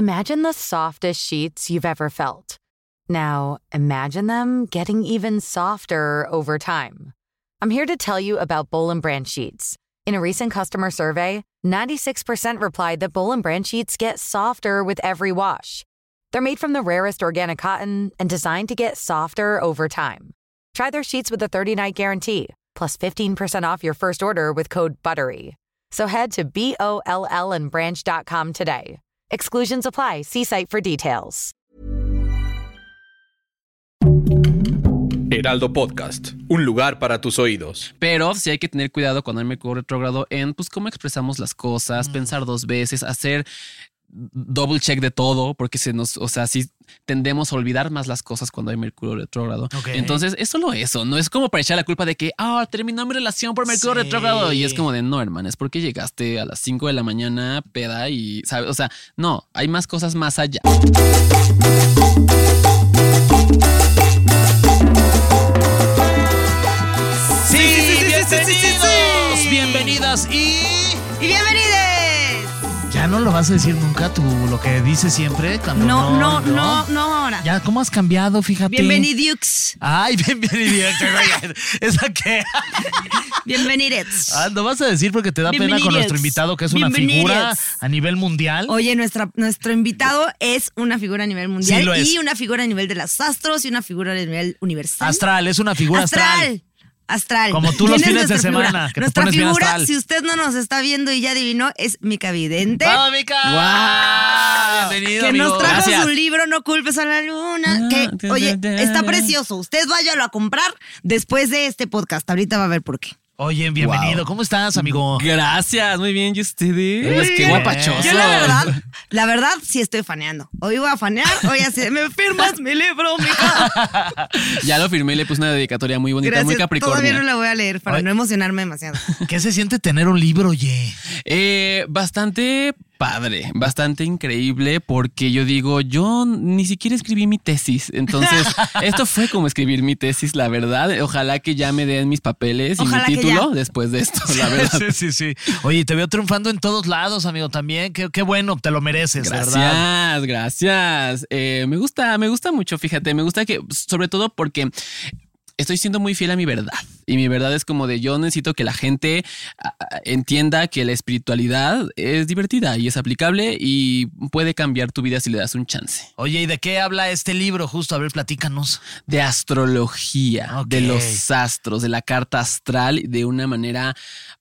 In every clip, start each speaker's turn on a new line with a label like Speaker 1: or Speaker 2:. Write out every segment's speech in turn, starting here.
Speaker 1: Imagine the softest sheets you've ever felt. Now, imagine them getting even softer over time. I'm here to tell you about Bowl and Branch sheets. In a recent customer survey, 96% replied that Bowl and Branch sheets get softer with every wash. They're made from the rarest organic cotton and designed to get softer over time. Try their sheets with a 30-night guarantee, plus 15% off your first order with code BUTTERY. So head to B-O-L-L and branch.com today. Exclusions apply. See site for details.
Speaker 2: Heraldo Podcast, un lugar para tus oídos.
Speaker 3: Pero sí hay que tener cuidado cuando hay Mercurio retrógrado en pues cómo expresamos las cosas, pensar dos veces, hacer double check de todo, porque se nos, o sea, sí tendemos a olvidar más las cosas cuando hay Mercurio retrógrado. Entonces, es solo eso, no es como para echar la culpa de que, ah, terminó mi relación por Mercurio retrógrado. Y es como de, no, hermano, es porque llegaste a las 5 de la mañana, peda y, ¿sabes? O sea, no, hay más cosas más allá.
Speaker 4: Sí, bienvenidos, bienvenidas y...
Speaker 5: ¡Y bienvenides!
Speaker 4: No lo vas a decir nunca tú, lo que dices siempre cuando
Speaker 5: No, no, no, no ahora.
Speaker 4: Ya, ¿cómo has cambiado? Fíjate.
Speaker 5: Bienvenidux.
Speaker 4: Ay, bienvenidos. ¿Esa qué?
Speaker 5: Bienvenides.
Speaker 4: Ah, ¿no vas a decir porque te da pena con nuestro invitado que es una figura a nivel mundial?
Speaker 5: Oye, nuestra, nuestro invitado es una figura a nivel mundial
Speaker 4: Sí, lo
Speaker 5: y una figura a nivel de los astros y una figura a nivel universal.
Speaker 4: Astral, es una figura astral.
Speaker 5: Astral. Astral.
Speaker 4: Como tú
Speaker 5: ¿Quién
Speaker 4: los
Speaker 5: es
Speaker 4: fines de
Speaker 5: nuestra figura?
Speaker 4: semana, que
Speaker 5: Nuestra figura, si usted no nos está viendo y ya adivinó, es Mica Vidente.
Speaker 4: ¡Vamos, Mica! Bienvenido,
Speaker 5: que
Speaker 4: amigo.
Speaker 5: nos trajo
Speaker 3: Gracias.
Speaker 5: su libro No culpes a la luna.
Speaker 3: Ah,
Speaker 5: Que, oye, está precioso. Usted váyalo a comprar después de este podcast. Ahorita va a ver por qué.
Speaker 4: Oye, bienvenido.
Speaker 3: Wow.
Speaker 4: ¿Cómo estás, amigo?
Speaker 3: Gracias, muy bien, ¿y ustedes?
Speaker 4: Muy
Speaker 3: Qué
Speaker 4: bien.
Speaker 3: guapachoso.
Speaker 5: Yo la verdad, la verdad sí estoy faneando. Hoy voy a fanear, hoy así, de, ¿me firmas mi libro, mija?
Speaker 3: Ya lo firmé y le puse una dedicatoria muy bonita, muy
Speaker 5: Gracias,
Speaker 3: capricornio.
Speaker 5: todavía no la voy a leer para
Speaker 4: Ay.
Speaker 5: no emocionarme demasiado.
Speaker 4: ¿Qué se siente tener un libro, oye?
Speaker 3: Eh, bastante padre, bastante increíble, porque yo digo, yo ni siquiera escribí mi tesis. Entonces, esto fue como escribir mi tesis, la verdad. Ojalá que ya me den mis papeles y
Speaker 5: Ojalá
Speaker 3: mi título después de esto, la verdad.
Speaker 4: Sí, sí, sí. Oye, te veo triunfando en todos lados, amigo, también. Qué, qué bueno, te lo mereces, ¿verdad?
Speaker 3: Gracias, gracias. Eh, me gusta, me gusta mucho, fíjate, me gusta que, sobre todo porque estoy siendo muy fiel a mi verdad. Y mi verdad es como de yo necesito que la gente entienda que la espiritualidad es divertida y es aplicable y puede cambiar tu vida si le das un chance.
Speaker 4: Oye, ¿y de qué habla este libro? Justo, a ver, platícanos.
Speaker 3: De astrología, de los astros, de la carta astral, de una manera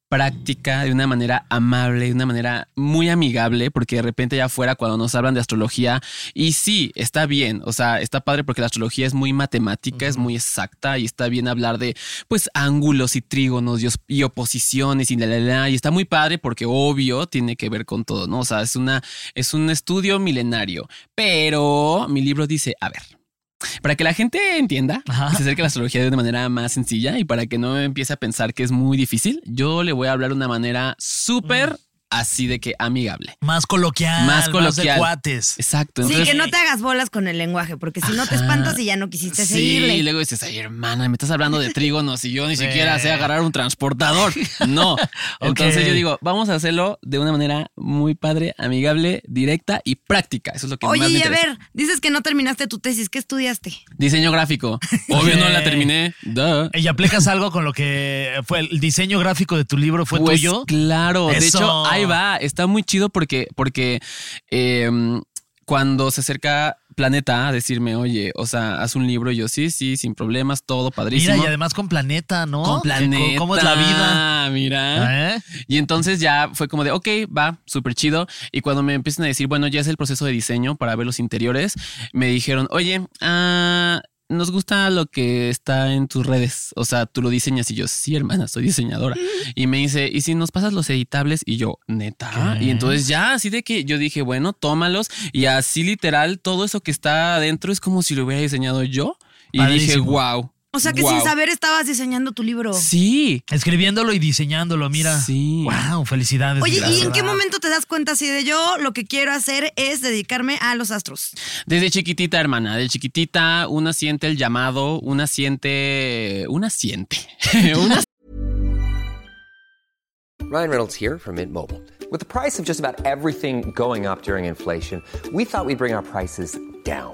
Speaker 3: práctica, de una manera amable, de una manera muy amigable, porque de repente allá afuera cuando nos hablan de astrología, y sí, está bien, o sea, está padre porque la astrología es muy matemática, es muy exacta y está bien hablar de pues ángulos y trígonos y, os- y oposiciones y la, la, la, y está muy padre porque obvio tiene que ver con todo, ¿no? O sea, es una es un estudio milenario, pero mi libro dice, a ver, para que la gente entienda
Speaker 4: Ajá.
Speaker 3: se acerque a la astrología de una manera más sencilla y para que no empiece a pensar que es muy difícil, yo le voy a hablar de una manera súper así de que amigable.
Speaker 4: Más coloquial,
Speaker 3: Más
Speaker 4: más,
Speaker 3: coloquial.
Speaker 4: de cuates.
Speaker 3: Exacto.
Speaker 5: Sí, que no te hagas bolas con el lenguaje, porque si no te espantas y ya no quisiste
Speaker 3: Sí,
Speaker 5: seguirle.
Speaker 3: y luego dices, ay, hermana, me estás hablando de trígonos y yo ni siquiera sé agarrar un transportador. No. Entonces yo digo, vamos a hacerlo de una manera muy padre, amigable, directa y práctica. Eso es lo que más
Speaker 5: Oye,
Speaker 3: me
Speaker 5: y a ver, dices que no terminaste tu tesis, ¿qué estudiaste?
Speaker 3: Diseño gráfico. Obvio no la terminé. Duh.
Speaker 4: ¿Y aplicas algo con lo que fue el diseño gráfico de tu libro? ¿Fue
Speaker 3: Pues,
Speaker 4: tuyo?
Speaker 3: Claro, de hecho, ahí va. Está muy chido porque, porque eh, cuando se acerca Planeta a decirme, oye, o sea, haz un libro, yo sí, sí, sin problemas, todo padrísimo.
Speaker 4: Mira, y además con Planeta, ¿no?
Speaker 3: con Planeta.
Speaker 4: ¿Cómo es la vida?
Speaker 3: Mira.
Speaker 4: ¿Eh?
Speaker 3: Y entonces ya fue como de, ok, va, súper chido. Y cuando me empiezan a decir, bueno, ya es el proceso de diseño para ver los interiores, me dijeron, oye, ah, nos gusta lo que está en tus redes. O sea, tú lo diseñas y yo, sí, hermana, soy diseñadora. Y me dice, ¿y si nos pasas los editables? Y yo, neta.
Speaker 4: ¿Qué?
Speaker 3: Y entonces ya, así de que yo dije, bueno, tómalos. Y así literal, todo eso que está adentro es como si lo hubiera diseñado yo. Y dije, wow.
Speaker 5: O sea que
Speaker 3: wow.
Speaker 5: sin saber estabas diseñando tu libro.
Speaker 3: Sí.
Speaker 4: Escribiéndolo y diseñándolo, mira.
Speaker 3: Sí.
Speaker 4: Wow, felicidades.
Speaker 5: Oye, ¿y en qué momento te das cuenta así de yo lo que quiero hacer es dedicarme a los astros?
Speaker 3: Desde chiquitita, hermana, de chiquitita, una siente el llamado, una siente, una siente, una
Speaker 6: Ryan Reynolds here from Mint Mobile. With the price of just about everything going up during inflation, we thought we'd bring our prices down.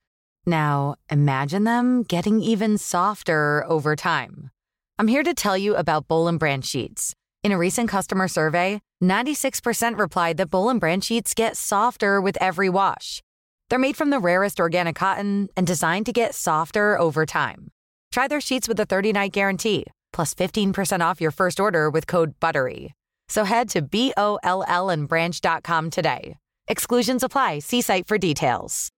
Speaker 1: Now, imagine them getting even softer over time. I'm here to tell you about Bowl Branch sheets. In a recent customer survey, 96% replied that Bowl Branch sheets get softer with every wash. They're made from the rarest organic cotton and designed to get softer over time. Try their sheets with a 30-night guarantee, plus 15% off your first order with code BUTTERY. So head to B-O-L-L and branch.com today. Exclusions apply. See site for details.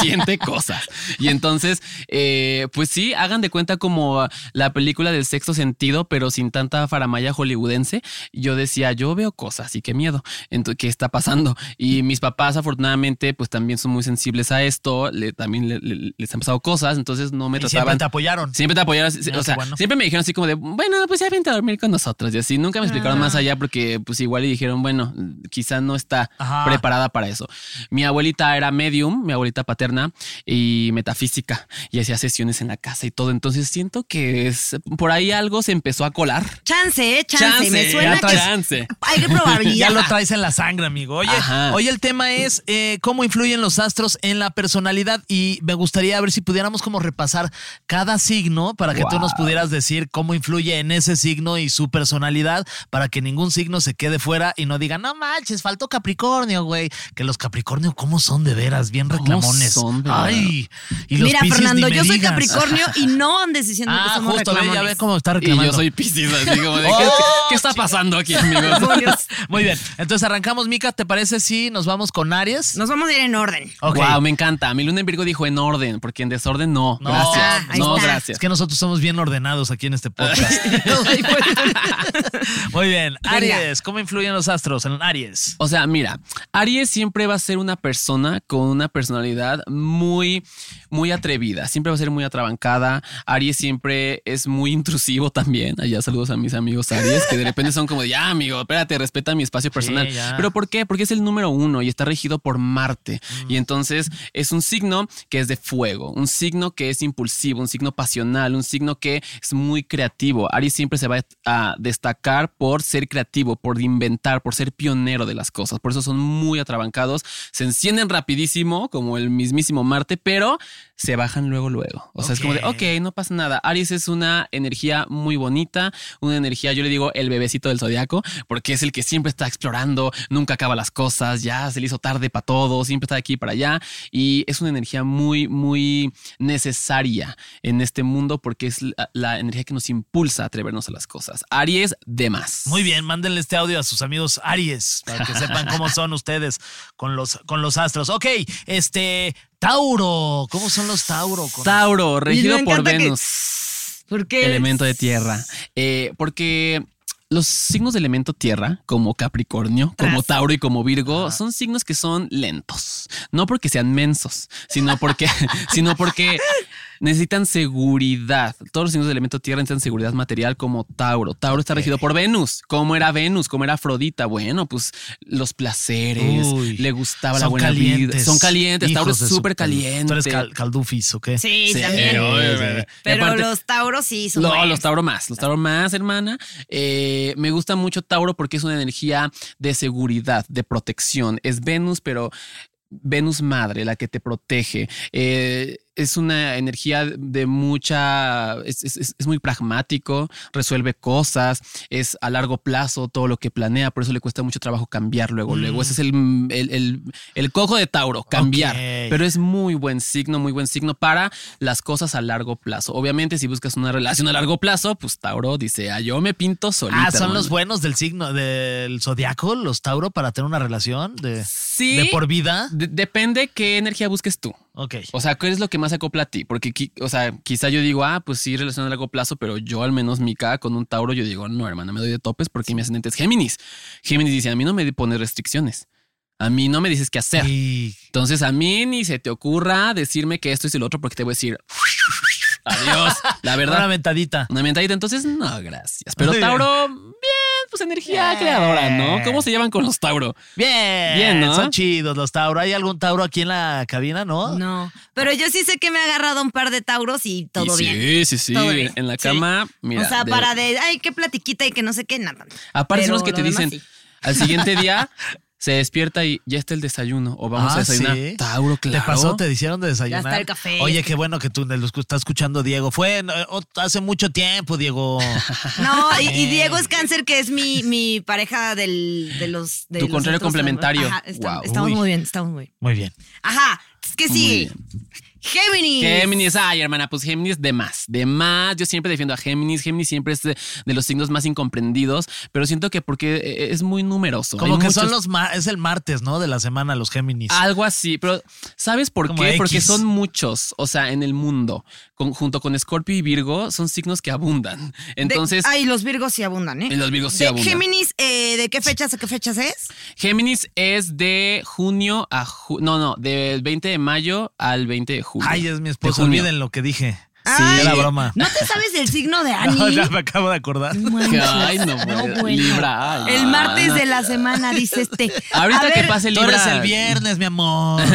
Speaker 3: Siente cosas. Y entonces, eh, pues sí, hagan de cuenta como la película del sexto sentido, pero sin tanta faramaya hollywoodense. Yo decía, yo veo cosas y qué miedo. Entonces, ¿qué está pasando? Y mis papás, afortunadamente, pues también son muy sensibles a esto. Le, también le- le- les han pasado cosas, entonces no me
Speaker 4: Y
Speaker 3: trataban.
Speaker 4: siempre te apoyaron.
Speaker 3: Siempre te apoyaron.
Speaker 4: Ah,
Speaker 3: o sea,
Speaker 4: bueno.
Speaker 3: siempre me dijeron así como de, bueno, pues ya vente a dormir con nosotros. Y así nunca me explicaron más allá porque, pues igual y dijeron, bueno, quizá no está
Speaker 4: Ajá.
Speaker 3: preparada para eso. Mi abuelita era medium, mi abuelita paterna y metafísica y hacía sesiones en la casa y todo. Entonces siento que es por ahí algo se empezó a colar.
Speaker 5: Chance, eh, chance. Me suena
Speaker 3: ya
Speaker 5: que
Speaker 3: chance.
Speaker 5: hay que probabilidad.
Speaker 4: Ya lo traes en la sangre, amigo. Oye,
Speaker 3: Ajá.
Speaker 4: hoy el tema es eh, cómo influyen los astros en la personalidad y me gustaría ver si pudiéramos como repasar cada signo para que tú nos pudieras decir cómo influye en ese signo y su personalidad para que ningún signo se quede fuera y no diga, no manches, faltó Capricornio, güey. Que los Capricornio, ¿cómo son de veras? Bien
Speaker 3: ¿Cómo
Speaker 4: reclamones.
Speaker 3: Son, verdad?
Speaker 4: Ay, y los
Speaker 5: Mira,
Speaker 4: Piscis
Speaker 5: Fernando, yo soy
Speaker 4: digas.
Speaker 5: Capricornio y no andes diciendo que
Speaker 4: Ah,
Speaker 5: somos
Speaker 4: justo, ve, ya
Speaker 5: reclamones.
Speaker 4: ve cómo está
Speaker 3: Y
Speaker 4: reclamando.
Speaker 3: yo soy Piscis, así como de, ¿qué,
Speaker 4: Oh,
Speaker 3: qué está pasando aquí, amigos?
Speaker 4: Muy bien, entonces arrancamos, Mica, ¿te parece si nos vamos con Aries?
Speaker 5: Nos vamos a ir en orden.
Speaker 4: Ok.
Speaker 3: Wow, me encanta. Mi luna en Virgo dijo en orden, porque en desorden no.
Speaker 4: No,
Speaker 3: gracias.
Speaker 5: Ah,
Speaker 3: no,
Speaker 5: está.
Speaker 3: gracias.
Speaker 4: Es que nosotros somos bien ordenados aquí en este podcast. Muy bien. Aries, ¿cómo influyen los astros en Aries?
Speaker 3: O sea, mira, Aries siempre va a ser una persona con una personalidad muy, muy atrevida. Siempre va a ser muy atrabancada. Aries siempre es muy intrusivo también. Allá saludos a mis amigos Aries, que de repente son como, de, ya, amigo, espérate, respeta mi espacio personal.
Speaker 4: ya.
Speaker 3: Pero ¿por qué? Porque es el número uno y está regido por Marte.
Speaker 4: Mm.
Speaker 3: Y entonces es un signo que es de fuego, un signo que es impulsivo, un signo pasional, un signo que es muy creativo. Aries siempre se va a destacar por ser creativo, por inventar, por ser pionero de las cosas. Por eso son muy atrabancados, se encienden rapidísimo, como el mismísimo Marte, pero se bajan luego, luego. O sea, es como de,
Speaker 4: ok,
Speaker 3: no pasa nada. Aries es una energía muy bonita, una energía, yo le digo el bebecito del zodiaco, porque es el que siempre está explorando, nunca acaba las cosas, ya se le hizo tarde para todo, siempre está de aquí para allá. Y es una energía muy, muy necesaria en este mundo porque es la, la energía que nos impulsa a atrevernos a las cosas. Aries, de más.
Speaker 4: Muy bien, mándenle este audio a sus amigos Aries para que sepan cómo son ustedes con los, con los astros. Ok, este, Tauro, ¿cómo son los Tauro? Con-
Speaker 3: Tauro, regido por
Speaker 5: que-
Speaker 3: Venus.
Speaker 5: ¿Por qué?
Speaker 3: elemento de tierra. Eh, porque los signos de elemento tierra, como Capricornio, como. Tauro y como Virgo, son signos que son lentos. No porque sean mensos, sino porque, sino porque necesitan seguridad. Todos los signos de elemento tierra necesitan seguridad material como Tauro. Tauro está regido por Venus. ¿Cómo era Venus? ¿Cómo era Afrodita? Bueno, pues los placeres,
Speaker 4: Uy,
Speaker 3: le gustaba la buena vida. Son calientes. Tauro es súper
Speaker 4: cal-
Speaker 3: caliente.
Speaker 4: Tú eres cal- caldufis, ¿ok?
Speaker 5: Sí,
Speaker 3: Sí,
Speaker 5: también. Pero
Speaker 3: aparte-
Speaker 5: los tauros sí son
Speaker 3: no,
Speaker 5: buenos.
Speaker 3: los Tauro más, los Tauro más, hermana. Eh, me gusta mucho Tauro porque es una energía de seguridad, de protección. Es Venus, pero Venus madre, la que te protege. Eh, es una energía de mucha, es, es- es- muy pragmático, resuelve cosas, es a largo plazo todo lo que planea, por eso le cuesta mucho trabajo cambiar luego, luego. Ese es el, el, el- el cojo de Tauro, cambiar. Pero es muy buen signo, muy buen signo para las cosas a largo plazo. Obviamente, si buscas una relación a largo plazo, pues Tauro dice, ah, yo me pinto solita.
Speaker 4: Ah, son
Speaker 3: hermano".
Speaker 4: los buenos del signo del zodiaco, los Tauro, para tener una relación de,
Speaker 3: Sí.
Speaker 4: de por vida.
Speaker 3: De- depende qué energía busques tú.
Speaker 4: Ok.
Speaker 3: O sea, ¿qué es lo que más se acopla a ti? Porque, o sea, quizá yo digo, ah, pues sí, relación a largo plazo, pero yo al menos mi K con un Tauro, yo digo, no, hermana, me doy de topes porque mi ascendente es Géminis. Géminis dice, a mí no me pone restricciones. A mí no me dices qué hacer.
Speaker 4: Y
Speaker 3: Entonces a mí ni se te ocurra decirme que esto es el otro porque te voy a decir adiós. La
Speaker 4: una
Speaker 3: verdad.
Speaker 4: ventadita.
Speaker 3: Una mentadita, entonces no, gracias. Pero. Tauro, bien, pues energía creadora, ¿no? ¿Cómo se llevan con los Tauro?
Speaker 4: Bien,
Speaker 3: Bien, ¿no?
Speaker 4: Son chidos los Tauro. ¿Hay algún Tauro aquí en la cabina, no?
Speaker 5: No, pero yo sí sé que me ha agarrado un par de tauros y todo
Speaker 3: Y
Speaker 5: bien.
Speaker 3: Sí, sí, sí.
Speaker 5: Bien.
Speaker 3: En la
Speaker 5: Sí.
Speaker 3: cama, mira.
Speaker 5: o sea,
Speaker 3: de-
Speaker 5: para de, ay, qué platiquita y que no sé qué, nada.
Speaker 3: Aparte son los que te
Speaker 5: demás
Speaker 3: dicen,
Speaker 5: sí.
Speaker 3: al siguiente día se despierta y ya está el desayuno o vamos a
Speaker 4: Ah,
Speaker 3: desayunar.
Speaker 4: ¿sí?
Speaker 3: Tauro, claro.
Speaker 4: ¿Te pasó? ¿Te hicieron de desayunar?
Speaker 5: Ya está el café.
Speaker 4: Oye, qué bueno que tú de los que está escuchando Diego. Fue hace mucho tiempo, Diego.
Speaker 5: No, y, y Diego es cáncer, que es mi, mi pareja del, de los. De
Speaker 3: Tu
Speaker 5: los
Speaker 3: contrario
Speaker 5: otros-
Speaker 3: complementario.
Speaker 5: Ajá, está-
Speaker 3: Guau.
Speaker 5: estamos
Speaker 4: Uy.
Speaker 5: muy bien, estamos muy bien.
Speaker 4: Muy bien.
Speaker 5: Ajá, es que
Speaker 3: Muy
Speaker 5: sí. Géminis.
Speaker 3: Géminis, ay hermana, pues Géminis de más, de más. Yo siempre defiendo a Géminis. Géminis siempre es de, de los signos más incomprendidos, pero siento que porque eh, es muy numeroso.
Speaker 4: Como
Speaker 3: Hay
Speaker 4: que son los es el martes, ¿no? De la semana, los Géminis.
Speaker 3: Algo así, pero ¿sabes por
Speaker 4: Como
Speaker 3: qué?
Speaker 4: X.
Speaker 3: Porque son muchos, o sea, en el mundo, con- junto con Escorpio y Virgo, son signos que abundan.
Speaker 5: De-
Speaker 3: Entonces,
Speaker 5: ay, los Virgos sí abundan, ¿eh?
Speaker 3: Y los Virgos sí
Speaker 5: De
Speaker 3: abundan.
Speaker 5: Géminis, eh, ¿de qué fechas a qué fechas es?
Speaker 3: Géminis es de junio a ju- no, no, del 20 de mayo al 20 de julio.
Speaker 4: Ay, es mi esposo. Olviden lo que dije.
Speaker 5: Ay,
Speaker 4: era broma.
Speaker 5: ¿No te sabes el signo de Ani?
Speaker 4: No, ya me acabo de acordar.
Speaker 3: Ay, no,
Speaker 5: No,
Speaker 3: pues,
Speaker 5: bueno.
Speaker 3: Libra. ay,
Speaker 5: El martes
Speaker 3: no.
Speaker 5: de la semana, dice este.
Speaker 3: Ahorita
Speaker 5: A
Speaker 3: que
Speaker 5: ver,
Speaker 3: pase
Speaker 4: Tú
Speaker 3: Libra.
Speaker 4: eres el viernes, mi amor.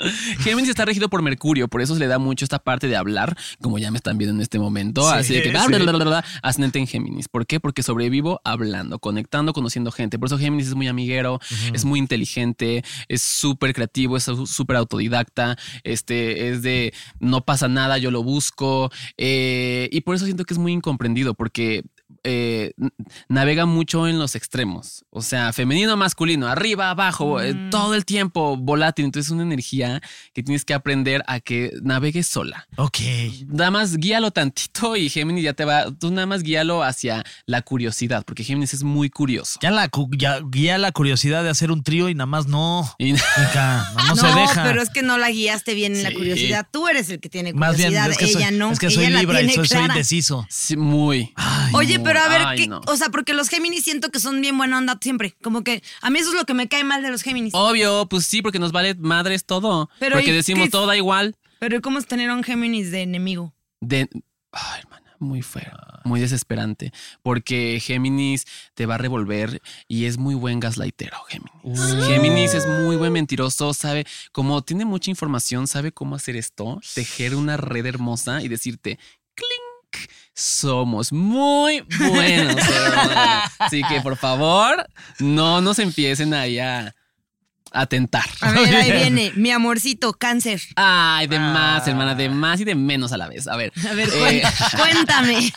Speaker 3: Géminis está regido por Mercurio, por eso se le da mucho esta parte de hablar, como ya me están viendo en este momento.
Speaker 4: Sí,
Speaker 3: así de que
Speaker 4: sí.
Speaker 3: bla, bla, ascendente en Géminis. ¿Por qué? Porque sobrevivo hablando, conectando, conociendo gente. Por eso Géminis es muy amiguero, es muy inteligente, es súper creativo, es súper autodidacta, este, es de no pasa nada, yo lo busco. eh, y por eso siento que es muy incomprendido, porque eh, navega mucho en los extremos. O sea, femenino, masculino, arriba, abajo, eh, todo el tiempo volátil. Entonces es una energía que tienes que aprender a que navegues sola.
Speaker 4: ok.
Speaker 3: Nada más guíalo tantito y Géminis ya te va, tú nada más guíalo hacia la curiosidad, porque Géminis es muy curioso.
Speaker 4: Ya la ya, guía la curiosidad de hacer un trío y nada más no.
Speaker 3: Y-
Speaker 4: no, no
Speaker 5: No,
Speaker 4: se deja.
Speaker 5: pero es que no la guiaste bien en la curiosidad. Tú eres el que tiene
Speaker 4: Más bien,
Speaker 5: curiosidad,
Speaker 4: es que soy,
Speaker 5: ella no.
Speaker 4: es que soy Libra y soy, soy indeciso.
Speaker 3: Sí, muy.
Speaker 5: Oye, pero a ver,
Speaker 3: Ay,
Speaker 5: ¿qué?
Speaker 3: no.
Speaker 5: o sea, porque los Géminis siento que son bien buena onda siempre. Como que a mí eso es lo que me cae mal de los Géminis.
Speaker 3: Obvio, pues sí, porque nos vale madres todo.
Speaker 5: Pero,
Speaker 3: porque
Speaker 5: ¿y
Speaker 3: decimos
Speaker 5: qué
Speaker 3: todo da igual.
Speaker 5: Pero ¿cómo es tener a un Géminis de enemigo?
Speaker 3: De. Ay, hermana, muy feo, muy desesperante. Porque Géminis te va a revolver y es muy buen gaslightero, Géminis. Géminis es muy buen mentiroso, sabe, como tiene mucha información, sabe cómo hacer esto, tejer una red hermosa y decirte, clink, somos muy buenos. hermana". Así que por favor, no nos empiecen ahí a, a tentar.
Speaker 5: A ver, ahí viene, mi amorcito, cáncer.
Speaker 3: Ay, de más, hermana, de más y de menos a la vez. A ver.
Speaker 5: A ver,
Speaker 3: eh,
Speaker 5: cuéntame.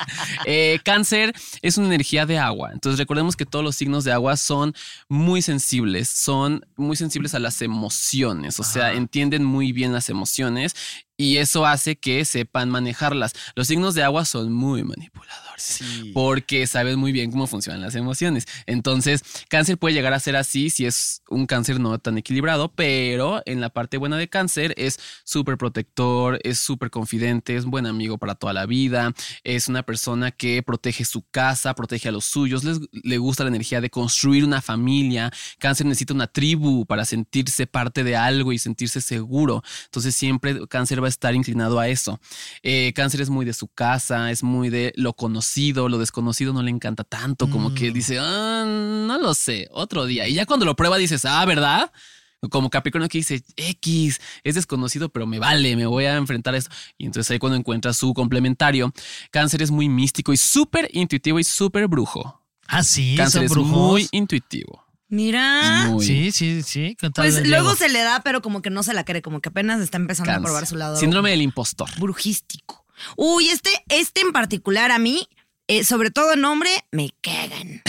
Speaker 3: eh, cáncer es una energía de agua. Entonces recordemos que todos los signos de agua son muy sensibles, son muy sensibles a las emociones, o sea, entienden muy bien las emociones y eso hace que sepan manejarlas. Los signos de agua son muy manipuladores porque saben muy bien cómo funcionan las emociones. Entonces, cáncer puede llegar a ser así si es un cáncer no tan equilibrado, pero en la parte buena de cáncer es súper protector, es súper confidente, es un buen amigo para toda la vida, es una persona que protege su casa, protege a los suyos, les, le gusta la energía de construir una familia. Cáncer necesita una tribu para sentirse parte de algo y sentirse seguro. Entonces siempre cáncer va a estar inclinado a eso. Eh, cáncer es muy de su casa, es muy de lo conocido, lo desconocido no le encanta tanto, como que dice, "Ah, no lo sé, otro día. Y ya cuando lo prueba dices, ah, ¿verdad? Como Capricornio que dice, X, es desconocido, pero me vale, me voy a enfrentar a eso. Y entonces ahí cuando encuentra su complementario, cáncer es muy místico y súper intuitivo y súper brujo.
Speaker 4: Ah, sí,
Speaker 3: Cáncer es
Speaker 4: brujos.
Speaker 3: muy intuitivo.
Speaker 5: Mira.
Speaker 3: Muy.
Speaker 4: Sí, sí, sí. ¿qué tal,
Speaker 5: Pues luego se le da, pero como que no se la cree, como que apenas está empezando a probar su lado.
Speaker 3: Síndrome del impostor.
Speaker 5: brujístico. Uy, este, este en particular a mí, eh, sobre todo en nombre, me cagan.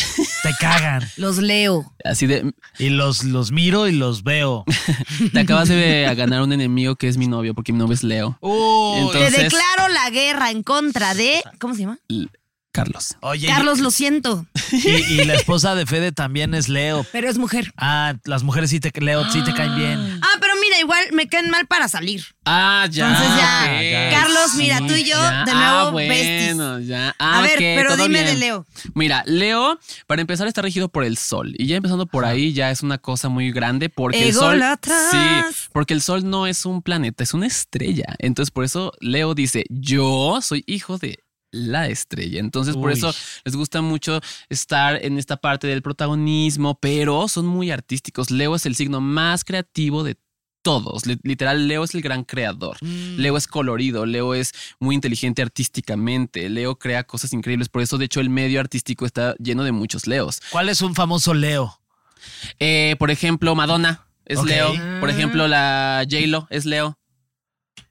Speaker 4: Te cagan.
Speaker 5: Los leo.
Speaker 3: Así de,
Speaker 4: Y los, los miro y los veo.
Speaker 3: te acabas de ganar un enemigo que es mi novio, porque mi novio es Leo. Entonces-
Speaker 5: Te declaro la guerra en contra de. ¿Cómo se llama?
Speaker 3: Carlos.
Speaker 4: Oye,
Speaker 5: Carlos, lo siento,
Speaker 4: y, y la esposa de Fede también es Leo.
Speaker 5: pero es mujer.
Speaker 4: Ah, las mujeres sí te, Leo, sí te caen bien.
Speaker 5: Ah, igual me caen mal para salir.
Speaker 3: Ah, ya.
Speaker 5: Entonces ya. Carlos, mira, tú y yo, de nuevo,
Speaker 3: ah, bueno,
Speaker 5: besties.
Speaker 3: ya.
Speaker 5: A
Speaker 3: Ah,
Speaker 5: ver, pero dime de. Leo.
Speaker 3: Mira, Leo, para empezar, está regido por el sol. Y ya empezando por ahí, ya es una cosa muy grande porque el sol. Sí, porque el sol no es un planeta, es una estrella. Entonces, por eso Leo dice: Yo soy hijo de la estrella. Entonces, por eso les gusta mucho estar en esta parte del protagonismo, pero son muy artísticos. Leo es el signo más creativo de todos. Li- Literal, Leo es el gran creador.
Speaker 4: Mm.
Speaker 3: Leo es colorido, Leo es muy inteligente artísticamente, Leo crea cosas increíbles. Por eso, de hecho, el medio artístico está lleno de muchos Leos.
Speaker 4: ¿Cuál es un famoso Leo?
Speaker 3: Eh, por ejemplo, Madonna es. Leo. Por ejemplo, la J-Lo es Leo.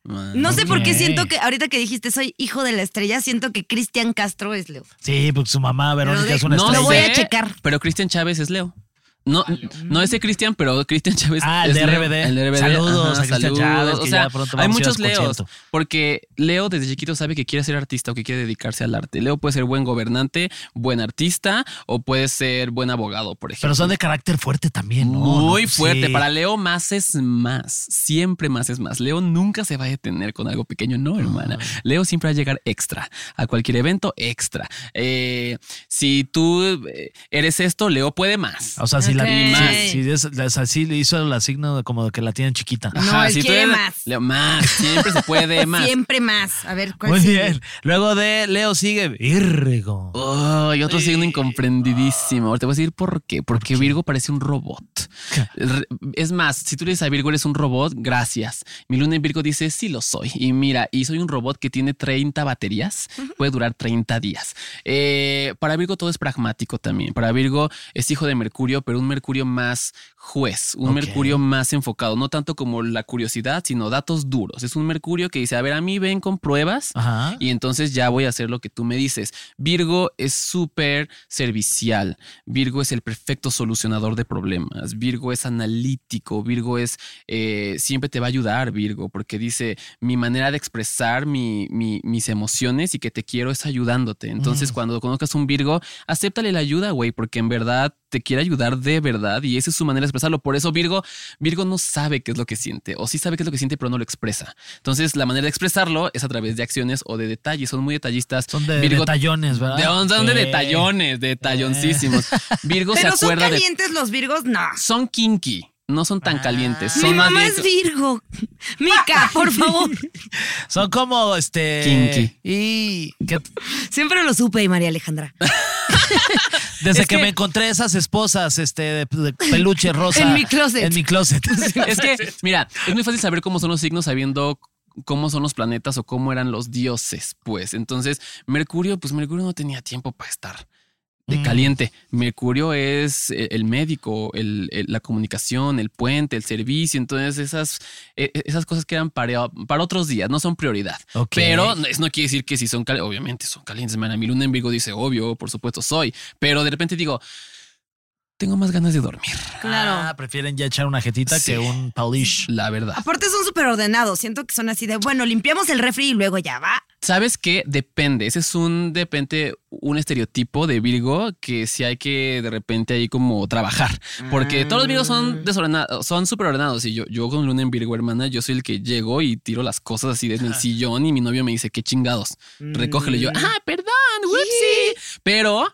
Speaker 5: No sé por qué siento que ahorita que dijiste soy hijo de la estrella, siento que Cristian Castro es Leo.
Speaker 4: Sí, porque su mamá Verónica
Speaker 5: de-
Speaker 4: es una
Speaker 3: No
Speaker 4: estrella.
Speaker 5: Lo voy a checar.
Speaker 3: Pero Cristian Chávez es Leo. No, no ese Cristian, pero Cristian Chávez.
Speaker 4: Ah, el
Speaker 3: es
Speaker 4: de
Speaker 3: Leo.
Speaker 4: RBD.
Speaker 3: El de RBD.
Speaker 4: Saludos a Cristian
Speaker 3: saludos.
Speaker 4: Chávez,
Speaker 3: O sea,
Speaker 4: ya pronto
Speaker 3: hay
Speaker 4: a a
Speaker 3: muchos Leos. Porque Leo desde chiquito sabe que quiere ser artista o que quiere dedicarse al arte. Leo puede ser buen gobernante, buen artista o puede ser buen abogado, por ejemplo.
Speaker 4: Pero son de carácter fuerte también, ¿no?
Speaker 3: Muy
Speaker 4: No,
Speaker 3: fuerte.
Speaker 4: sí.
Speaker 3: Para Leo, más es más. Siempre más es más. Leo nunca se va a detener con algo pequeño. No, hermana. Leo siempre va a llegar extra. A cualquier evento, extra. Eh, si tú eh, eres esto, Leo puede más.
Speaker 4: O sea, si la si es, es así le hizo el signo de como de que la tienen chiquita.
Speaker 5: No, él
Speaker 3: si tú
Speaker 5: quiere más.
Speaker 3: Leo, más. Siempre se puede más.
Speaker 5: Siempre más. A ver, ¿cuál
Speaker 4: Muy
Speaker 5: sigue?
Speaker 4: bien. Luego de Leo sigue Virgo.
Speaker 3: Oh, y otro signo incomprendidísimo. Ahora te voy a decir por qué. Porque Virgo parece un robot. Es más, si tú le dices a Virgo eres un robot, gracias. Mi luna en Virgo dice sí lo soy. Y mira, y soy un robot que tiene 30 baterías, puede durar 30 días. Eh, para Virgo todo es pragmático también. Para Virgo es hijo de Mercurio, pero un Mercurio más juez, un. Mercurio más enfocado, no tanto como la curiosidad, sino datos duros. Es un Mercurio que dice, a ver, a mí ven con pruebas
Speaker 4: Ajá.
Speaker 3: y entonces ya voy a hacer lo que tú me dices. Virgo es súper servicial. Virgo es el perfecto solucionador de problemas. Virgo es analítico. Virgo es eh, siempre te va a ayudar, Virgo, porque dice mi manera de expresar mi- mi- mis emociones y que te quiero es ayudándote. Entonces, cuando conozcas un Virgo, acéptale la ayuda, güey, porque en verdad te quiere ayudar de verdad y esa es su manera expresarlo. Por eso Virgo, Virgo no sabe qué es lo que siente o sí sabe qué es lo que siente, pero no lo expresa. Entonces, la manera de expresarlo es a través de acciones o de detalles. Son muy detallistas.
Speaker 4: Son de
Speaker 3: Virgo-
Speaker 4: detallones, ¿verdad?
Speaker 3: de, son de detallones, detalloncísimos. Virgo se
Speaker 5: Pero son
Speaker 3: acuerda de.
Speaker 5: calientes los Virgos, no.
Speaker 3: Son kinky, no son tan calientes.
Speaker 5: Mi
Speaker 3: Son más
Speaker 5: mamá
Speaker 3: bien-
Speaker 5: es Virgo. Mica, por favor.
Speaker 4: Son como este.
Speaker 3: Kinky.
Speaker 4: Y
Speaker 5: Siempre lo supe, María Alejandra.
Speaker 4: desde
Speaker 3: Es
Speaker 4: que,
Speaker 3: que-
Speaker 4: me encontré esas esposas este, de, de peluche rosa.
Speaker 5: En mi closet.
Speaker 4: En mi closet.
Speaker 3: es que, mira, es muy fácil saber cómo son los signos sabiendo cómo son los planetas o cómo eran los dioses, pues. Entonces, Mercurio, pues Mercurio no tenía tiempo para estar de
Speaker 4: Mm.
Speaker 3: caliente. Mercurio es eh, el médico, el- el- la comunicación, el puente, el servicio. Entonces, esas, eh, esas cosas quedan para, para otros días, no son prioridad. Pero eso no quiere decir que si son calientes, obviamente son calientes. Man, a mi luna en Virgo dice, obvio, por supuesto soy. Pero de repente digo, tengo más ganas de dormir.
Speaker 5: Claro.
Speaker 4: Ah, prefieren ya echar una jetita
Speaker 3: Sí.
Speaker 4: que un polish.
Speaker 3: La verdad.
Speaker 5: Aparte son súper ordenados. Siento que son así de, bueno, limpiamos el refri y luego ya va.
Speaker 3: ¿Sabes qué? Depende. Ese es un, de repente, un estereotipo de Virgo que sí hay que de repente ahí como trabajar. Porque todos los Virgos son desordenados, son súper ordenados. Y yo, yo con Luna en Virgo, hermana, yo soy el que llego y tiro las cosas así desde el sillón y mi novio me dice, qué chingados. Recógelo. Y yo, ah, perdón, whoopsie. Pero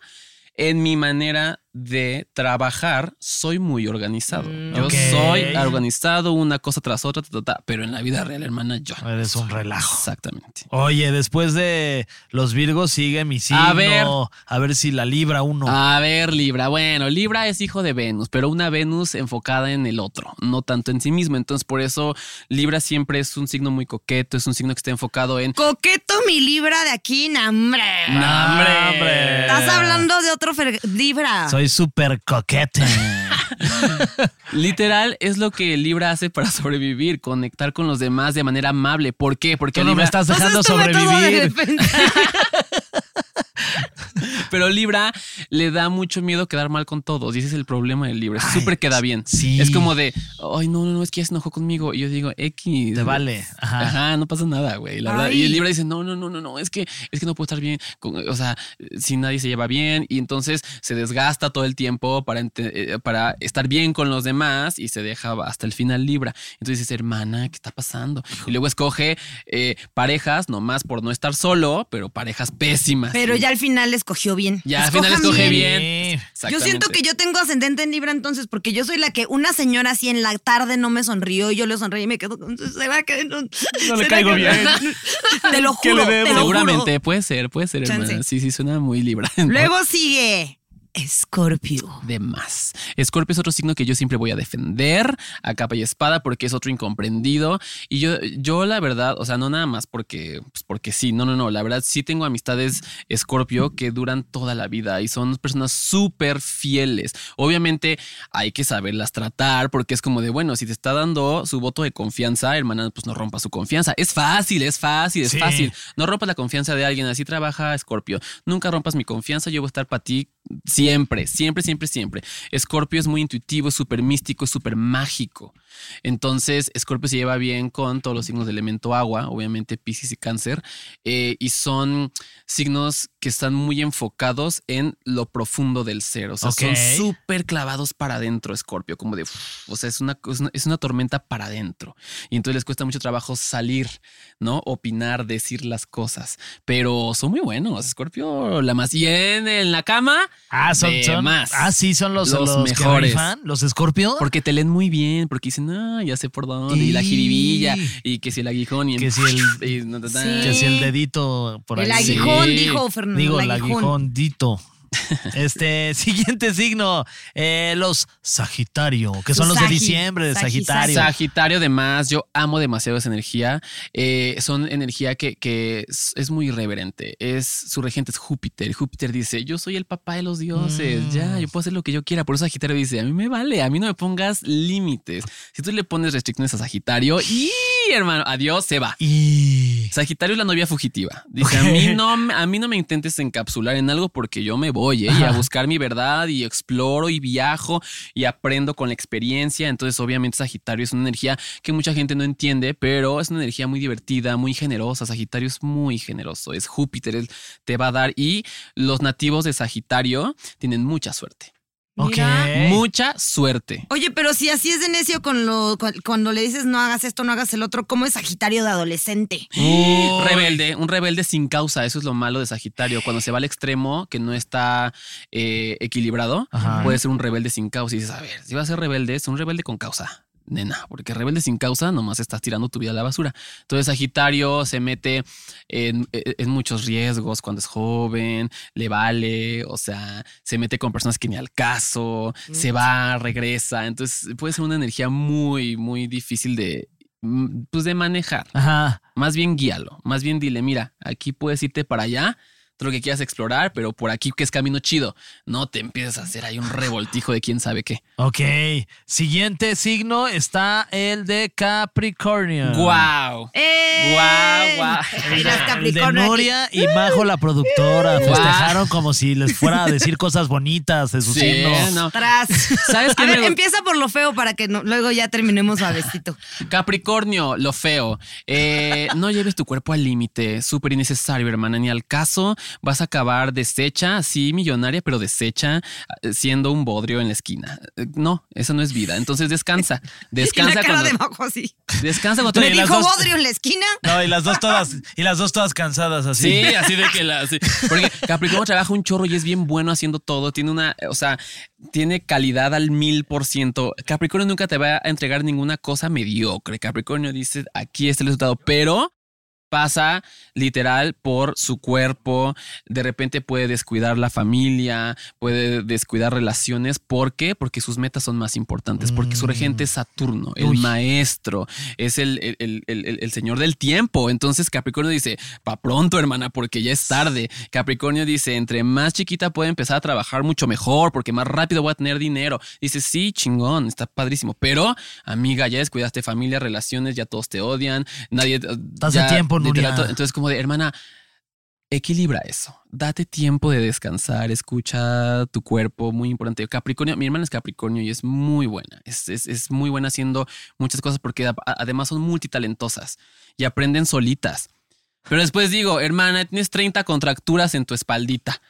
Speaker 3: en mi manera de trabajar, soy muy organizado. Yo
Speaker 4: Ok.
Speaker 3: soy organizado una cosa tras otra, ta, ta, ta, pero en la vida real, hermana, yo.
Speaker 4: Eres un relajo.
Speaker 3: Exactamente.
Speaker 4: Oye, después de los Virgos sigue mi signo.
Speaker 3: A ver.
Speaker 4: A ver si la libra uno.
Speaker 3: A ver, Libra. Bueno, Libra es hijo de Venus, pero una Venus enfocada en el otro, no tanto en sí mismo. Entonces, por eso Libra siempre es un signo muy coqueto, es un signo que está enfocado en.
Speaker 5: Coqueto mi libra de aquí, nambre.
Speaker 3: ¡No,
Speaker 4: hombre!
Speaker 5: Estás hablando de otro libra.
Speaker 4: Soy súper coquete.
Speaker 3: Literal, es lo que Libra hace para sobrevivir, conectar con los demás de manera amable. ¿Por qué? Porque
Speaker 4: Tú no me
Speaker 3: Libra.
Speaker 4: estás dejando sobrevivir.
Speaker 3: Pero Libra le da mucho miedo quedar mal con todos. Y ese es el problema del Libra.
Speaker 4: Ay,
Speaker 3: Súper queda bien.
Speaker 4: sí.
Speaker 3: Es como de, ay, no, no, no, es que ya se enojó conmigo. Y yo digo, X.
Speaker 4: Te vale. Ajá.
Speaker 3: Ajá, no pasa nada, güey. La verdad. Y el Libra dice, no, no, no, no, no, es que, es que no puedo estar bien. con- o sea, si nadie se lleva bien. Y entonces se desgasta todo el tiempo para, ente- eh, para estar bien con los demás y se deja hasta el final Libra. Entonces dices, hermana, ¿qué está pasando? Y luego escoge eh, parejas, nomás por no estar solo, pero parejas pésimas.
Speaker 5: Pero ya al final escogió bien.
Speaker 3: Ya al final escoge
Speaker 5: bien.
Speaker 3: bien.
Speaker 5: Yo siento que yo tengo ascendente en Libra entonces, porque yo soy la que una señora así en la tarde no me sonrió y yo le sonreí y me quedo con. ¿Será que no,
Speaker 4: No le caigo
Speaker 5: que-
Speaker 4: bien.
Speaker 5: Te lo
Speaker 4: ¿Qué le
Speaker 5: juro, te lo
Speaker 3: Seguramente,
Speaker 5: juro.
Speaker 3: puede ser, puede ser,
Speaker 5: Chance.
Speaker 3: hermana. Sí, sí, suena muy Libra.
Speaker 5: Luego sigue Escorpio.
Speaker 3: de más. Escorpio es otro signo que yo siempre voy a defender a capa y espada porque es otro incomprendido. Y yo, yo la verdad, o sea, no nada más porque, pues porque sí, no, no, no, la verdad sí tengo amistades Escorpio que duran toda la vida y son personas súper fieles. Obviamente hay que saberlas tratar porque es como de, bueno, si te está dando su voto de confianza, hermana, pues no rompa su confianza. Es fácil, es fácil, es
Speaker 4: Sí.
Speaker 3: fácil. No rompas la confianza de alguien, así trabaja Escorpio. Nunca rompas mi confianza, yo voy a estar para ti siempre, siempre, siempre, siempre. Escorpio es muy intuitivo, súper místico, súper mágico. Entonces, Escorpio se lleva bien con todos los signos de elemento agua, obviamente Pisces y Cáncer, eh, y son signos que están muy enfocados en lo profundo del ser. O sea, son súper clavados para adentro, Escorpio, como de, o sea, es una, es una, es una tormenta para adentro. Y entonces les cuesta mucho trabajo salir, ¿no? Opinar, decir las cosas. Pero son muy buenos, Escorpio, la más. Y en, en la cama,
Speaker 4: Ah, son,
Speaker 3: más.
Speaker 4: ah, sí, son los,
Speaker 3: Los
Speaker 4: los, que
Speaker 3: mejores.
Speaker 4: los Scorpio.
Speaker 3: Porque te leen muy bien, porque dicen, ah, ya sé por dónde, y la jiribilla, y que si el aguijón, y
Speaker 4: Que si el-
Speaker 3: y no, no, no,
Speaker 5: Sí.
Speaker 4: Que si el dedito por
Speaker 5: El
Speaker 4: ahí.
Speaker 5: aguijón,
Speaker 3: Sí.
Speaker 5: dijo Fernando.
Speaker 4: Digo,
Speaker 5: el
Speaker 4: el
Speaker 5: aguijón.
Speaker 4: aguijondito. Este siguiente signo, eh, los Sagitario, que son
Speaker 5: Los
Speaker 4: los de diciembre de
Speaker 5: Sagi-
Speaker 4: Sagitario.
Speaker 3: Sagitario, además, yo amo demasiado esa energía. Eh, son energía que, que es, es muy irreverente. Es, su regente es Júpiter. Júpiter dice: Yo soy el papá de los dioses.
Speaker 4: Mm.
Speaker 3: Ya, yo puedo hacer lo que yo quiera. Por eso Sagitario dice: A mí me vale, a mí no me pongas límites. Si tú le pones restricciones a Sagitario, y hermano, adiós, se va.
Speaker 4: Y
Speaker 3: Sagitario es la novia fugitiva. Dice, a, mí no, me- a mí no me intentes encapsular en algo porque yo me voy ¿eh? y a buscar mi verdad y exploro y viajo y aprendo con la experiencia. Entonces, obviamente, Sagitario es una energía que mucha gente no entiende, pero es una energía muy divertida, muy generosa. Sagitario es muy generoso. Es Júpiter, él te va a dar. Y los nativos de Sagitario tienen mucha suerte.
Speaker 4: Ok.
Speaker 5: Mira.
Speaker 3: Mucha suerte.
Speaker 5: Oye, pero si así es de necio con lo, con- cuando le dices no hagas esto, no hagas el otro, ¿cómo es Sagitario de adolescente?
Speaker 3: Un rebelde, un rebelde sin causa. Eso es lo malo de Sagitario. Cuando se va al extremo, que no está eh, equilibrado,
Speaker 4: Ajá.
Speaker 3: puede ser un rebelde sin causa. Y dices, a ver, si va a ser rebelde, es un rebelde con causa. Nena, porque rebelde sin causa nomás estás tirando tu vida a la basura. Entonces Sagitario se mete en, en muchos riesgos cuando es joven, le vale, o sea, se mete con personas que ni al caso, se va, regresa. Entonces puede ser una energía muy, muy difícil de, mm, pues de manejar.
Speaker 4: Ajá.
Speaker 3: Más bien guíalo, más bien dile, mira, aquí puedes irte para allá, todo lo que quieras explorar, pero por aquí que es camino chido. No te empieces a hacer ahí un revoltijo de quién sabe qué.
Speaker 4: Ok. Siguiente signo está el de Capricornio.
Speaker 3: ¡Guau!
Speaker 5: ¡Eh!
Speaker 3: Guau, guau.
Speaker 4: El de. Nuria y Majo, la productora, festejaron como si les fuera a decir cosas bonitas de su
Speaker 3: Sí,
Speaker 4: signo.
Speaker 3: no.
Speaker 5: Tras.
Speaker 3: ¿Sabes qué
Speaker 5: A ver, empieza por lo feo para que no- luego ya terminemos suavecito.
Speaker 3: Capricornio, lo feo. Eh, no lleves tu cuerpo al límite, súper innecesario, hermana. Ni al caso vas a acabar deshecha, así millonaria, pero deshecha, eh, siendo un bodrio en la esquina. Eh, No, eso no es vida. Entonces descansa.
Speaker 5: y
Speaker 3: Descansa
Speaker 5: la cara
Speaker 3: cuando.
Speaker 5: de Majo.
Speaker 3: Descansa cuando
Speaker 4: y las
Speaker 5: dijo
Speaker 4: dos-
Speaker 5: Bodrio en la esquina.
Speaker 4: No, y las dos todas, y las dos todas cansadas así.
Speaker 3: Sí, así de que la. sí. Porque Capricornio trabaja un chorro y es bien bueno haciendo todo. Tiene una. O sea, tiene calidad al mil por ciento. Capricornio nunca te va a entregar ninguna cosa mediocre. Capricornio dice: aquí está el resultado, pero pasa literal por su cuerpo, de repente puede descuidar la familia, puede descuidar relaciones, ¿por qué? Porque sus metas son más importantes, porque su regente es Saturno, el
Speaker 4: Uy.
Speaker 3: maestro, es el, el- el- señor del tiempo, entonces Capricornio dice, pa pronto hermana, porque ya es tarde, Capricornio dice, entre más chiquita puede empezar a trabajar mucho mejor, porque más rápido voy a tener dinero, dice, sí, chingón, está padrísimo, pero amiga, ya descuidaste familia, relaciones, ya todos te odian, nadie...
Speaker 4: Hace tiempo,
Speaker 3: literal,
Speaker 4: Nuria.
Speaker 3: To- Entonces, como de, hermana, equilibra eso. Date tiempo de descansar, escucha tu cuerpo, muy importante. Capricornio, mi hermana es Capricornio y es muy buena. Es, es- es muy buena haciendo muchas cosas porque además son multitalentosas y aprenden solitas. Pero después digo, hermana, tienes 30 contracturas en tu espaldita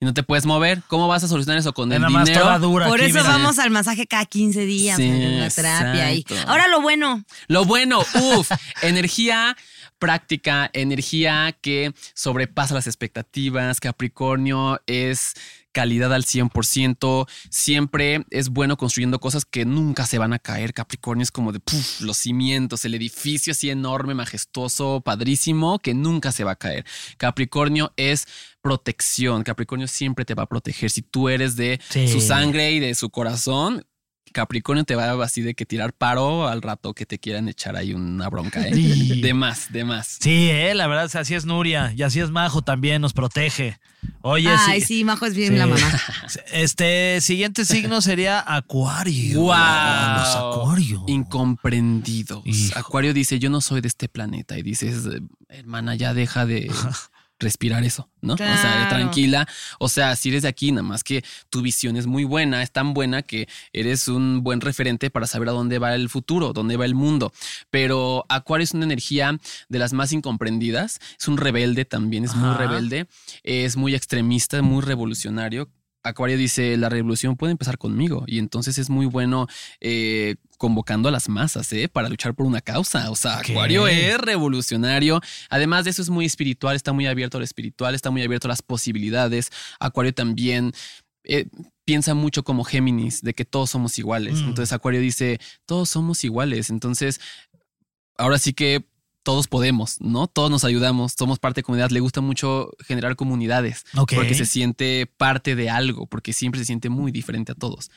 Speaker 3: y no te puedes mover. ¿Cómo vas a solucionar eso con el dinero?
Speaker 4: toda dura
Speaker 5: Por
Speaker 4: aquí,
Speaker 5: eso
Speaker 4: mira.
Speaker 5: vamos al masaje cada 15 días,
Speaker 3: Sí,
Speaker 5: en la terapia. Y ahora lo bueno,
Speaker 3: Lo bueno, uff, energía práctica, energía que sobrepasa las expectativas. Capricornio es calidad al 100%. Siempre es bueno construyendo cosas que nunca se van a caer. Capricornio es como de los cimientos, el edificio así enorme, majestuoso, padrísimo, que nunca se va a caer. Capricornio es protección. Capricornio siempre te va a proteger. Si tú eres de
Speaker 4: Sí.
Speaker 3: su sangre y de su corazón, Capricornio te va así de que tirar paro al rato que te quieran echar ahí una bronca, ¿eh?
Speaker 4: Sí.
Speaker 3: De más, de más.
Speaker 4: Sí, eh, la verdad, así es Nuria. Y así es Majo también, nos protege. Oye,
Speaker 5: Ay, sí, Majo es bien
Speaker 4: Sí.
Speaker 5: la mamá.
Speaker 4: Este siguiente signo sería Acuario.
Speaker 3: ¡Wow!
Speaker 4: Los Acuario.
Speaker 3: Incomprendidos.
Speaker 4: Hijo.
Speaker 3: Acuario dice, yo no soy de este planeta. Y dices, hermana, ya deja de respirar eso, ¿no? O sea, tranquila. O sea, si eres de aquí, nada más que tu visión es muy buena, es tan buena que eres un buen referente para saber a dónde va el futuro, dónde va el mundo. Pero Acuario es una energía de las más incomprendidas. Es un rebelde también, es muy rebelde. Es muy extremista, muy revolucionario. Acuario dice, la revolución puede empezar conmigo y entonces es muy bueno eh, convocando a las masas ¿eh? para luchar por una causa. O sea. Acuario es revolucionario. Además de eso es muy espiritual, está muy abierto a lo espiritual, está muy abierto a las posibilidades. Acuario también... eh, piensa mucho como Géminis, de que todos somos iguales.
Speaker 4: Mm.
Speaker 3: Entonces Acuario dice, todos somos iguales. Entonces, ahora sí que todos podemos, ¿no? Todos nos ayudamos, somos parte de comunidad. Le gusta mucho generar comunidades porque se siente parte de algo, porque siempre se siente muy diferente a todos.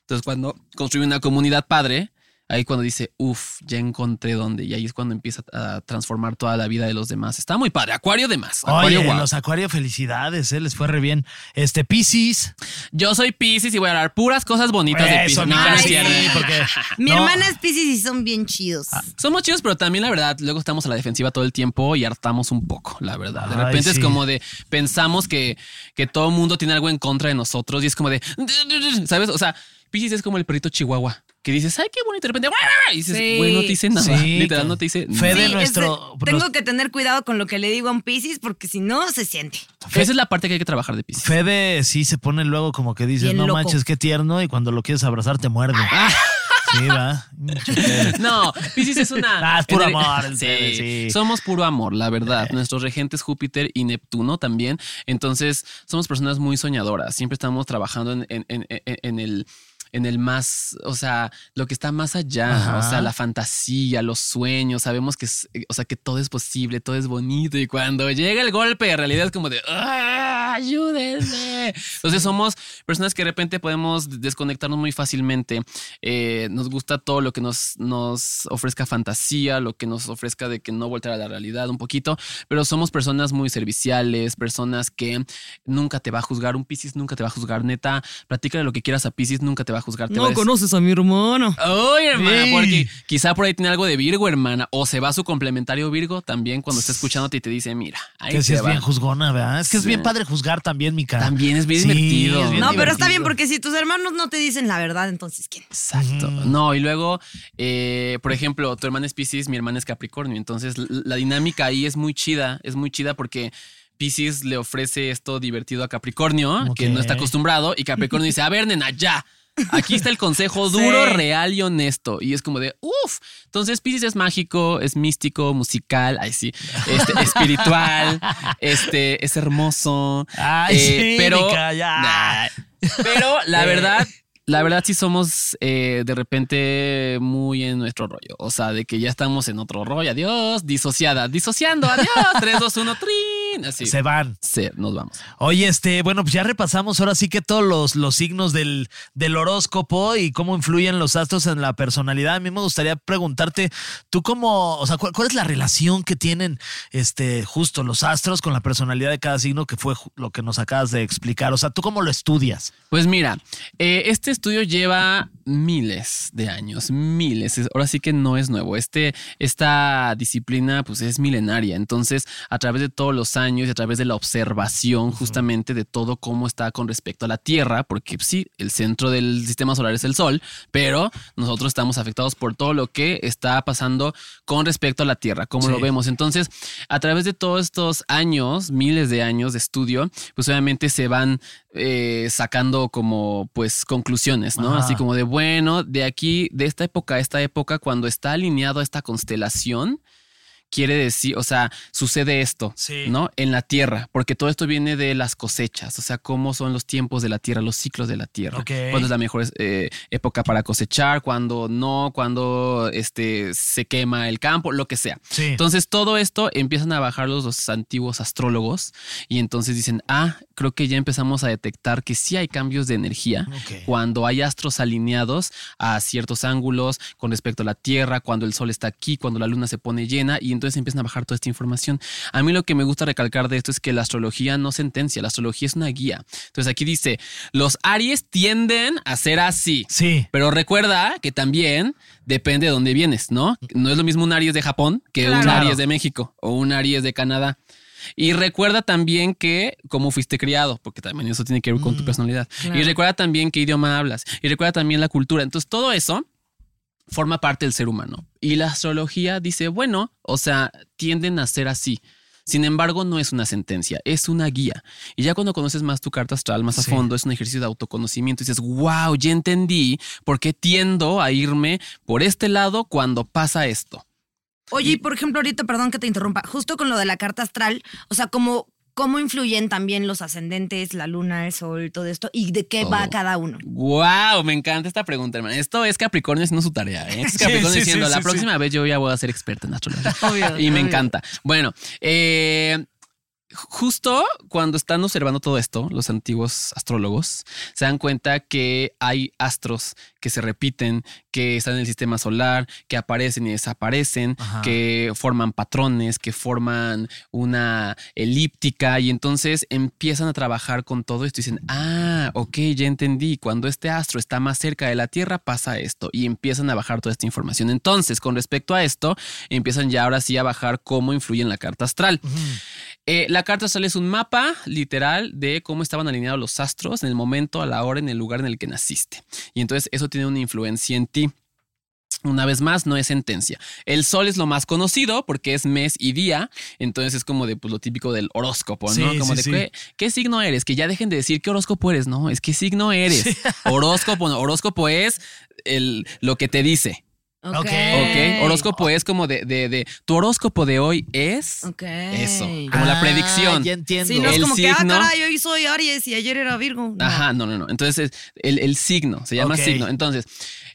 Speaker 3: Entonces, cuando construye una comunidad padre, ahí cuando dice, uff, ya encontré dónde, y ahí es cuando empieza a transformar toda la vida de los demás. Está muy padre. Acuario de más. Acuario,
Speaker 4: Oye, los Acuario, felicidades, eh, les fue re bien. Este, Piscis.
Speaker 3: Yo soy Pisces y voy a hablar puras cosas bonitas de Pisces.
Speaker 4: mi
Speaker 3: No, no es
Speaker 5: Ay,
Speaker 3: cierto.
Speaker 5: sí.
Speaker 4: porque
Speaker 5: Mi
Speaker 4: no,
Speaker 5: hermana es Pisces y son bien chidos.
Speaker 3: Somos chidos, pero también la verdad, luego estamos a la defensiva todo el tiempo y hartamos un poco, la verdad. De
Speaker 4: Ay,
Speaker 3: repente
Speaker 4: sí.
Speaker 3: es como de pensamos que, que todo el mundo tiene algo en contra de nosotros y es como de, ¿sabes? O sea, Pisces es como el perrito chihuahua que dices, ay, qué bonito, y de repente, y dices,
Speaker 5: Sí.
Speaker 3: güey, no te dice nada.
Speaker 4: Sí,
Speaker 3: Literal, no te dice
Speaker 4: Fede
Speaker 3: nada.
Speaker 5: Sí,
Speaker 4: nuestro-
Speaker 5: es de- tengo que tener cuidado con lo que le digo a un Pisces porque si no se siente.
Speaker 3: Esa es la parte que hay que trabajar de Pisces.
Speaker 4: Fede sí se pone luego como que dices,
Speaker 5: Bien
Speaker 4: no
Speaker 5: loco.
Speaker 4: manches, qué tierno, y cuando lo quieres abrazar te muerde.
Speaker 3: Ah.
Speaker 4: Sí, va. Fede.
Speaker 3: No, Pisces es una.
Speaker 4: Ah, es puro amor,
Speaker 3: Sí,
Speaker 4: Fede, sí.
Speaker 3: somos puro amor, la verdad. Nuestros regentes Júpiter y Neptuno también. Entonces, somos personas muy soñadoras. Siempre estamos trabajando en, en- en- en- en el en el más, o sea, lo que está más allá,
Speaker 4: Ajá.
Speaker 3: o sea, la fantasía, los sueños, sabemos que, es- o sea, que todo es posible, todo es bonito y cuando llega el golpe de realidad es como de, "Ah, ayúdenme. Entonces somos personas que de repente podemos desconectarnos muy fácilmente. Eh, nos gusta todo lo que nos, nos ofrezca fantasía, lo que nos ofrezca de que no voltear a la realidad un poquito, pero somos personas muy serviciales, personas que nunca te va a juzgar. Un Piscis nunca te va a juzgar, neta. Platícale lo que quieras a Piscis, nunca te va a juzgar. te va a decir-
Speaker 5: conoces a mi hermano.
Speaker 3: Ay, hermana,
Speaker 4: Sí.
Speaker 3: porque quizá por ahí tiene algo de Virgo, hermana. O se va su complementario Virgo también cuando está escuchándote y te dice, mira, ahí
Speaker 4: Que sí
Speaker 3: te
Speaker 4: es
Speaker 3: va.
Speaker 4: bien juzgona, ¿verdad? Es que es
Speaker 3: Sí.
Speaker 4: bien padre juzgar también, mi cara.
Speaker 3: También es bien divertido.
Speaker 4: es bien
Speaker 5: No, pero está bien
Speaker 4: divertido.
Speaker 5: porque si tus hermanos no te dicen la verdad, entonces ¿quién?
Speaker 3: Exacto. No, y luego, eh, por ejemplo, tu hermana es Pisces, mi hermana es Capricornio. Entonces, la dinámica ahí es muy chida, es muy chida porque Pisces le ofrece esto divertido a Capricornio, que no está acostumbrado, y Capricornio dice, a ver, nena, ya. Aquí está el consejo duro,
Speaker 5: Sí.
Speaker 3: real y honesto. Y es como de, uff. Entonces, Pisces es mágico, es místico, musical, ay sí, este, espiritual, este, es hermoso.
Speaker 4: Ay, sí,
Speaker 3: pero. Nah. pero la
Speaker 4: Eh.
Speaker 3: verdad, la verdad sí somos eh, de repente muy en nuestro rollo. O sea, de que ya estamos en otro rollo. Adiós, disociada, disociando, adiós. 3, 2, 1, trin. Así.
Speaker 4: Se van.
Speaker 3: Sí, nos vamos.
Speaker 4: Oye, este, bueno, pues ya repasamos ahora sí que todos los, los signos del, del horóscopo y cómo influyen los astros en la personalidad. A mí me gustaría preguntarte, tú cómo, o sea, ¿cuál, cuál es la relación que tienen este, justo los astros con la personalidad de cada signo que fue lo que nos acabas de explicar? O sea, ¿tú cómo lo estudias?
Speaker 3: Pues mira, eh, este estudio lleva miles de años, miles. Es- Ahora sí que no es nuevo. Este, esta disciplina pues es milenaria. Entonces, a través de todos los años y a través de la observación justamente de todo cómo está con respecto a la Tierra, porque sí, el centro del sistema solar es el Sol, pero nosotros estamos afectados por todo lo que está pasando con respecto a la Tierra, cómo lo
Speaker 4: Sí.
Speaker 3: vemos. Entonces, a través de todos estos años, miles de años de estudio, pues obviamente se van eh, sacando como pues conclusiones, ¿no?
Speaker 4: Ajá.
Speaker 3: Así como de, bueno, de aquí, de esta época a esta época, cuando está alineado a esta constelación, quiere decir, o sea, sucede esto,
Speaker 4: Sí.
Speaker 3: ¿no? En la tierra, porque todo esto viene de las cosechas, o sea, cómo son los tiempos de la tierra, los ciclos de la tierra.
Speaker 4: Ok.
Speaker 3: Cuándo es la mejor eh, época para cosechar, cuándo no, cuando este, se quema el campo, lo que sea.
Speaker 4: Sí.
Speaker 3: Entonces, todo esto empiezan a bajar los, los antiguos astrólogos y entonces dicen, ah, creo que ya empezamos a detectar que sí hay cambios de energía cuando hay astros alineados a ciertos ángulos con respecto a la Tierra, cuando el Sol está aquí, cuando la Luna se pone llena y entonces empiezan a bajar toda esta información. A mí lo que me gusta recalcar de esto es que la astrología no sentencia, la astrología es una guía. Entonces aquí dice, los Aries tienden a ser así.
Speaker 4: Sí.
Speaker 3: Pero recuerda que también depende de dónde vienes, ¿no? No es lo mismo un Aries de Japón que un
Speaker 4: Claro.
Speaker 3: Aries de México o un Aries de Canadá. Y recuerda también que cómo fuiste criado, porque también eso tiene que ver con tu personalidad. Y recuerda también qué idioma hablas. Y recuerda también la cultura. Entonces todo eso forma parte del ser humano. Y la astrología dice, bueno, o sea, tienden a ser así. Sin embargo, no es una sentencia, es una guía. Y ya cuando conoces más tu carta astral, más a
Speaker 4: Sí.
Speaker 3: fondo, es un ejercicio de autoconocimiento y dices, wow, ya entendí por qué tiendo a irme por este lado cuando pasa esto.
Speaker 5: Oye, y por ejemplo, ahorita, perdón que te interrumpa, justo con lo de la carta astral, o sea, cómo, cómo influyen también los ascendentes, la luna, el sol, todo esto, y de qué va cada uno.
Speaker 3: Wow, me encanta esta pregunta, hermano. Esto es Capricornio haciendo su tarea. ¿eh? Esto es Capricornio
Speaker 4: sí,
Speaker 3: diciendo,
Speaker 4: sí,
Speaker 3: la
Speaker 4: sí,
Speaker 3: próxima vez yo ya voy a ser experta en astrología.
Speaker 5: Obvio,
Speaker 3: y me
Speaker 5: obvio.
Speaker 3: encanta. Bueno, eh, justo cuando están observando todo esto, los antiguos astrólogos se dan cuenta que hay astros que se repiten, que están en el sistema solar, que aparecen y desaparecen,
Speaker 4: Ajá.
Speaker 3: que forman patrones, que forman una elíptica y entonces empiezan a trabajar con todo esto y dicen, ah, ok, ya entendí, cuando este astro está más cerca de la Tierra pasa esto y empiezan a bajar toda esta información. Entonces, con respecto a esto, empiezan ya ahora sí a bajar cómo influye en la carta astral. Eh, la carta astral es un mapa literal de cómo estaban alineados los astros en el momento, a la hora, en el lugar en el que naciste. Y entonces eso tiene una influencia en ti. Una vez más, no es sentencia. El sol es lo más conocido porque es mes y día. Entonces es como de pues, lo típico del horóscopo, ¿no?
Speaker 4: Sí,
Speaker 3: como
Speaker 4: sí,
Speaker 3: de
Speaker 4: sí.
Speaker 3: ¿qué, qué signo eres. Que ya dejen de decir qué horóscopo eres, ¿no? Es qué signo eres. Horóscopo, no. Horóscopo es el, lo que te dice.
Speaker 5: Ok.
Speaker 4: Ok.
Speaker 3: Ok. Horóscopo es como de, de, de tu horóscopo de hoy es
Speaker 5: Ok.
Speaker 3: eso. Como la
Speaker 4: Ah,
Speaker 3: predicción.
Speaker 4: Ya entiendo.
Speaker 5: Sí, no es
Speaker 3: El
Speaker 5: como que, ah,
Speaker 3: signo-
Speaker 5: caray, hoy soy Aries y ayer era Virgo. No.
Speaker 3: Ajá, no, no, no. Entonces, el, el signo, se llama signo. Entonces,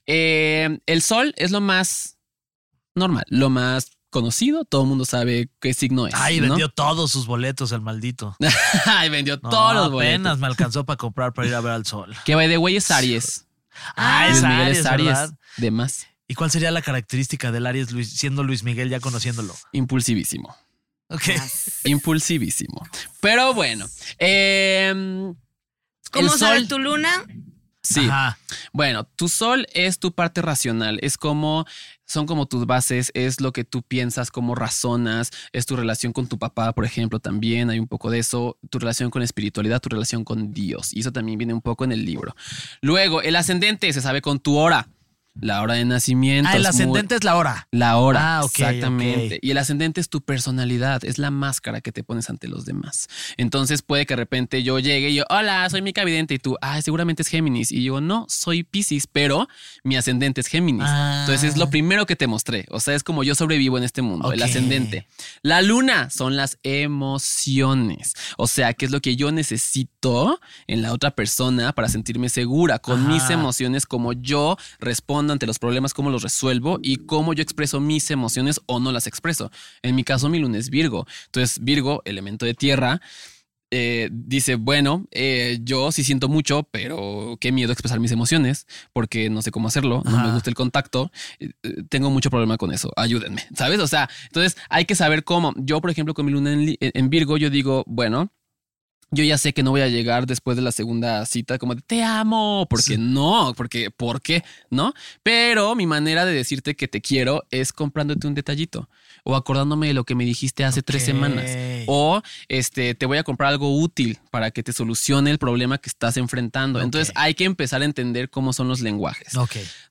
Speaker 3: eh, el sol es lo más normal, lo más conocido. Todo el mundo sabe qué signo es.
Speaker 4: Ay,
Speaker 3: ¿no?
Speaker 4: vendió todos sus boletos el maldito.
Speaker 3: Ay, vendió
Speaker 4: No,
Speaker 3: todos los
Speaker 4: apenas
Speaker 3: boletos.
Speaker 4: me alcanzó para comprar para ir a ver al sol.
Speaker 3: Que by the way es Aries.
Speaker 4: Ah,
Speaker 3: Luis
Speaker 4: es
Speaker 3: Miguel
Speaker 4: Aries,
Speaker 3: es Aries.
Speaker 4: ¿verdad?
Speaker 3: De más.
Speaker 4: ¿Y cuál sería la característica del Aries Luis, siendo Luis Miguel ya conociéndolo?
Speaker 3: Impulsivísimo.
Speaker 4: Ok.
Speaker 3: Impulsivísimo. Pero bueno. eh,
Speaker 5: ¿Cómo sabe
Speaker 3: sol.
Speaker 5: tu luna?
Speaker 3: Sí.
Speaker 4: Ajá.
Speaker 3: Bueno, tu sol es tu parte racional, es como, son como tus bases, es lo que tú piensas, cómo razonas, es tu relación con tu papá, por ejemplo, también hay un poco de eso, tu relación con la espiritualidad, tu relación con Dios, y eso también viene un poco en el libro. Luego, el ascendente se sabe con tu hora, la hora de nacimiento.
Speaker 4: Ah, el
Speaker 3: es muy-
Speaker 4: ascendente es la hora.
Speaker 3: la hora,
Speaker 4: Ah, ok,
Speaker 3: exactamente.
Speaker 4: ok.
Speaker 3: Y el ascendente es tu personalidad, es la máscara que te pones ante los demás. Entonces puede que de repente yo llegue y yo, hola, soy Mica Vidente, y tú, ah, seguramente es Géminis. Y yo, no, soy Pisces, pero mi ascendente es Géminis.
Speaker 4: Ah.
Speaker 3: Entonces es lo primero que te mostré. O sea, es como yo sobrevivo en este mundo, el
Speaker 4: Ok.
Speaker 3: ascendente. La luna son las emociones. O sea, que es lo que yo necesito en la otra persona para sentirme segura con
Speaker 4: Ajá.
Speaker 3: mis emociones, como yo respondo ante los problemas, cómo los resuelvo y cómo yo expreso mis emociones o no las expreso. En mi caso, mi luna es Virgo. Entonces, Virgo, elemento de tierra. eh, dice, bueno, eh, yo sí siento mucho, pero qué miedo expresar mis emociones, porque no sé cómo hacerlo, no me gusta el contacto, eh, tengo mucho problema con eso, ayúdenme, ¿sabes? O sea, entonces hay que saber cómo. Yo, por ejemplo, con mi luna en Virgo, yo digo, bueno, yo ya sé que no voy a llegar después de la segunda cita como de te amo, porque no, porque ¿por qué? ¿No? Pero mi manera de decirte que te quiero es comprándote un detallito o acordándome de lo que me dijiste hace tres semanas o este te voy a comprar algo útil para que te solucione el problema que estás enfrentando. Entonces hay que empezar a entender cómo son los lenguajes.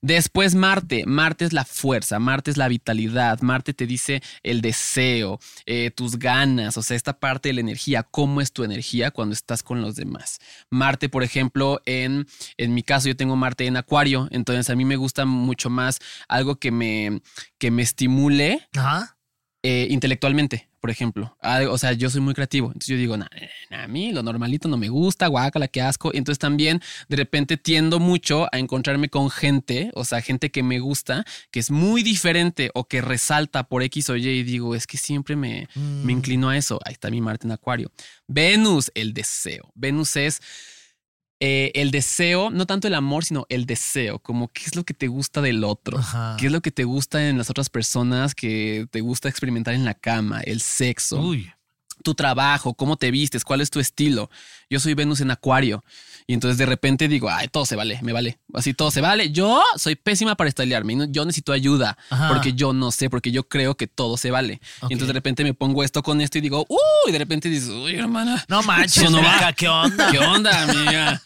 Speaker 3: Después Marte, Marte es la fuerza, Marte es la vitalidad, Marte te dice el deseo, eh, tus ganas, o sea, esta parte de la energía, cómo es tu energía cuando estás con los demás. Marte, por ejemplo, en, en mi caso yo tengo Marte en Acuario, entonces a mí me gusta mucho más algo que me, que me estimule
Speaker 4: Ajá.
Speaker 3: eh, intelectualmente, por ejemplo. Ah, O sea, yo soy muy creativo. Entonces yo digo, "Nah, nah, a mí lo normalito no me gusta, guácala, qué asco. Entonces también de repente tiendo mucho a encontrarme con gente, o sea, gente que me gusta, que es muy diferente o que resalta por X o Y y digo, es que siempre me, me inclino a eso. Ahí está mi Marte en Acuario. Venus, el deseo. Venus es eh, el deseo, no tanto el amor, sino el deseo, como qué es lo que te gusta del otro,
Speaker 4: Ajá.
Speaker 3: qué es lo que te gusta en las otras personas, que te gusta experimentar en la cama, el sexo,
Speaker 4: Uy.
Speaker 3: tu trabajo, cómo te vistes, cuál es tu estilo. Yo soy Venus en Acuario y entonces de repente digo, ay, todo se vale, me vale, así todo se vale. Yo soy pésima para estilearme, yo necesito ayuda
Speaker 4: Ajá.
Speaker 3: porque yo no sé, porque yo creo que todo se vale. Y entonces de repente me pongo esto con esto y digo, uy, y de repente dices, uy, hermana.
Speaker 4: No manches,
Speaker 3: no va.
Speaker 4: ¿qué onda?
Speaker 3: ¿Qué onda, amiga?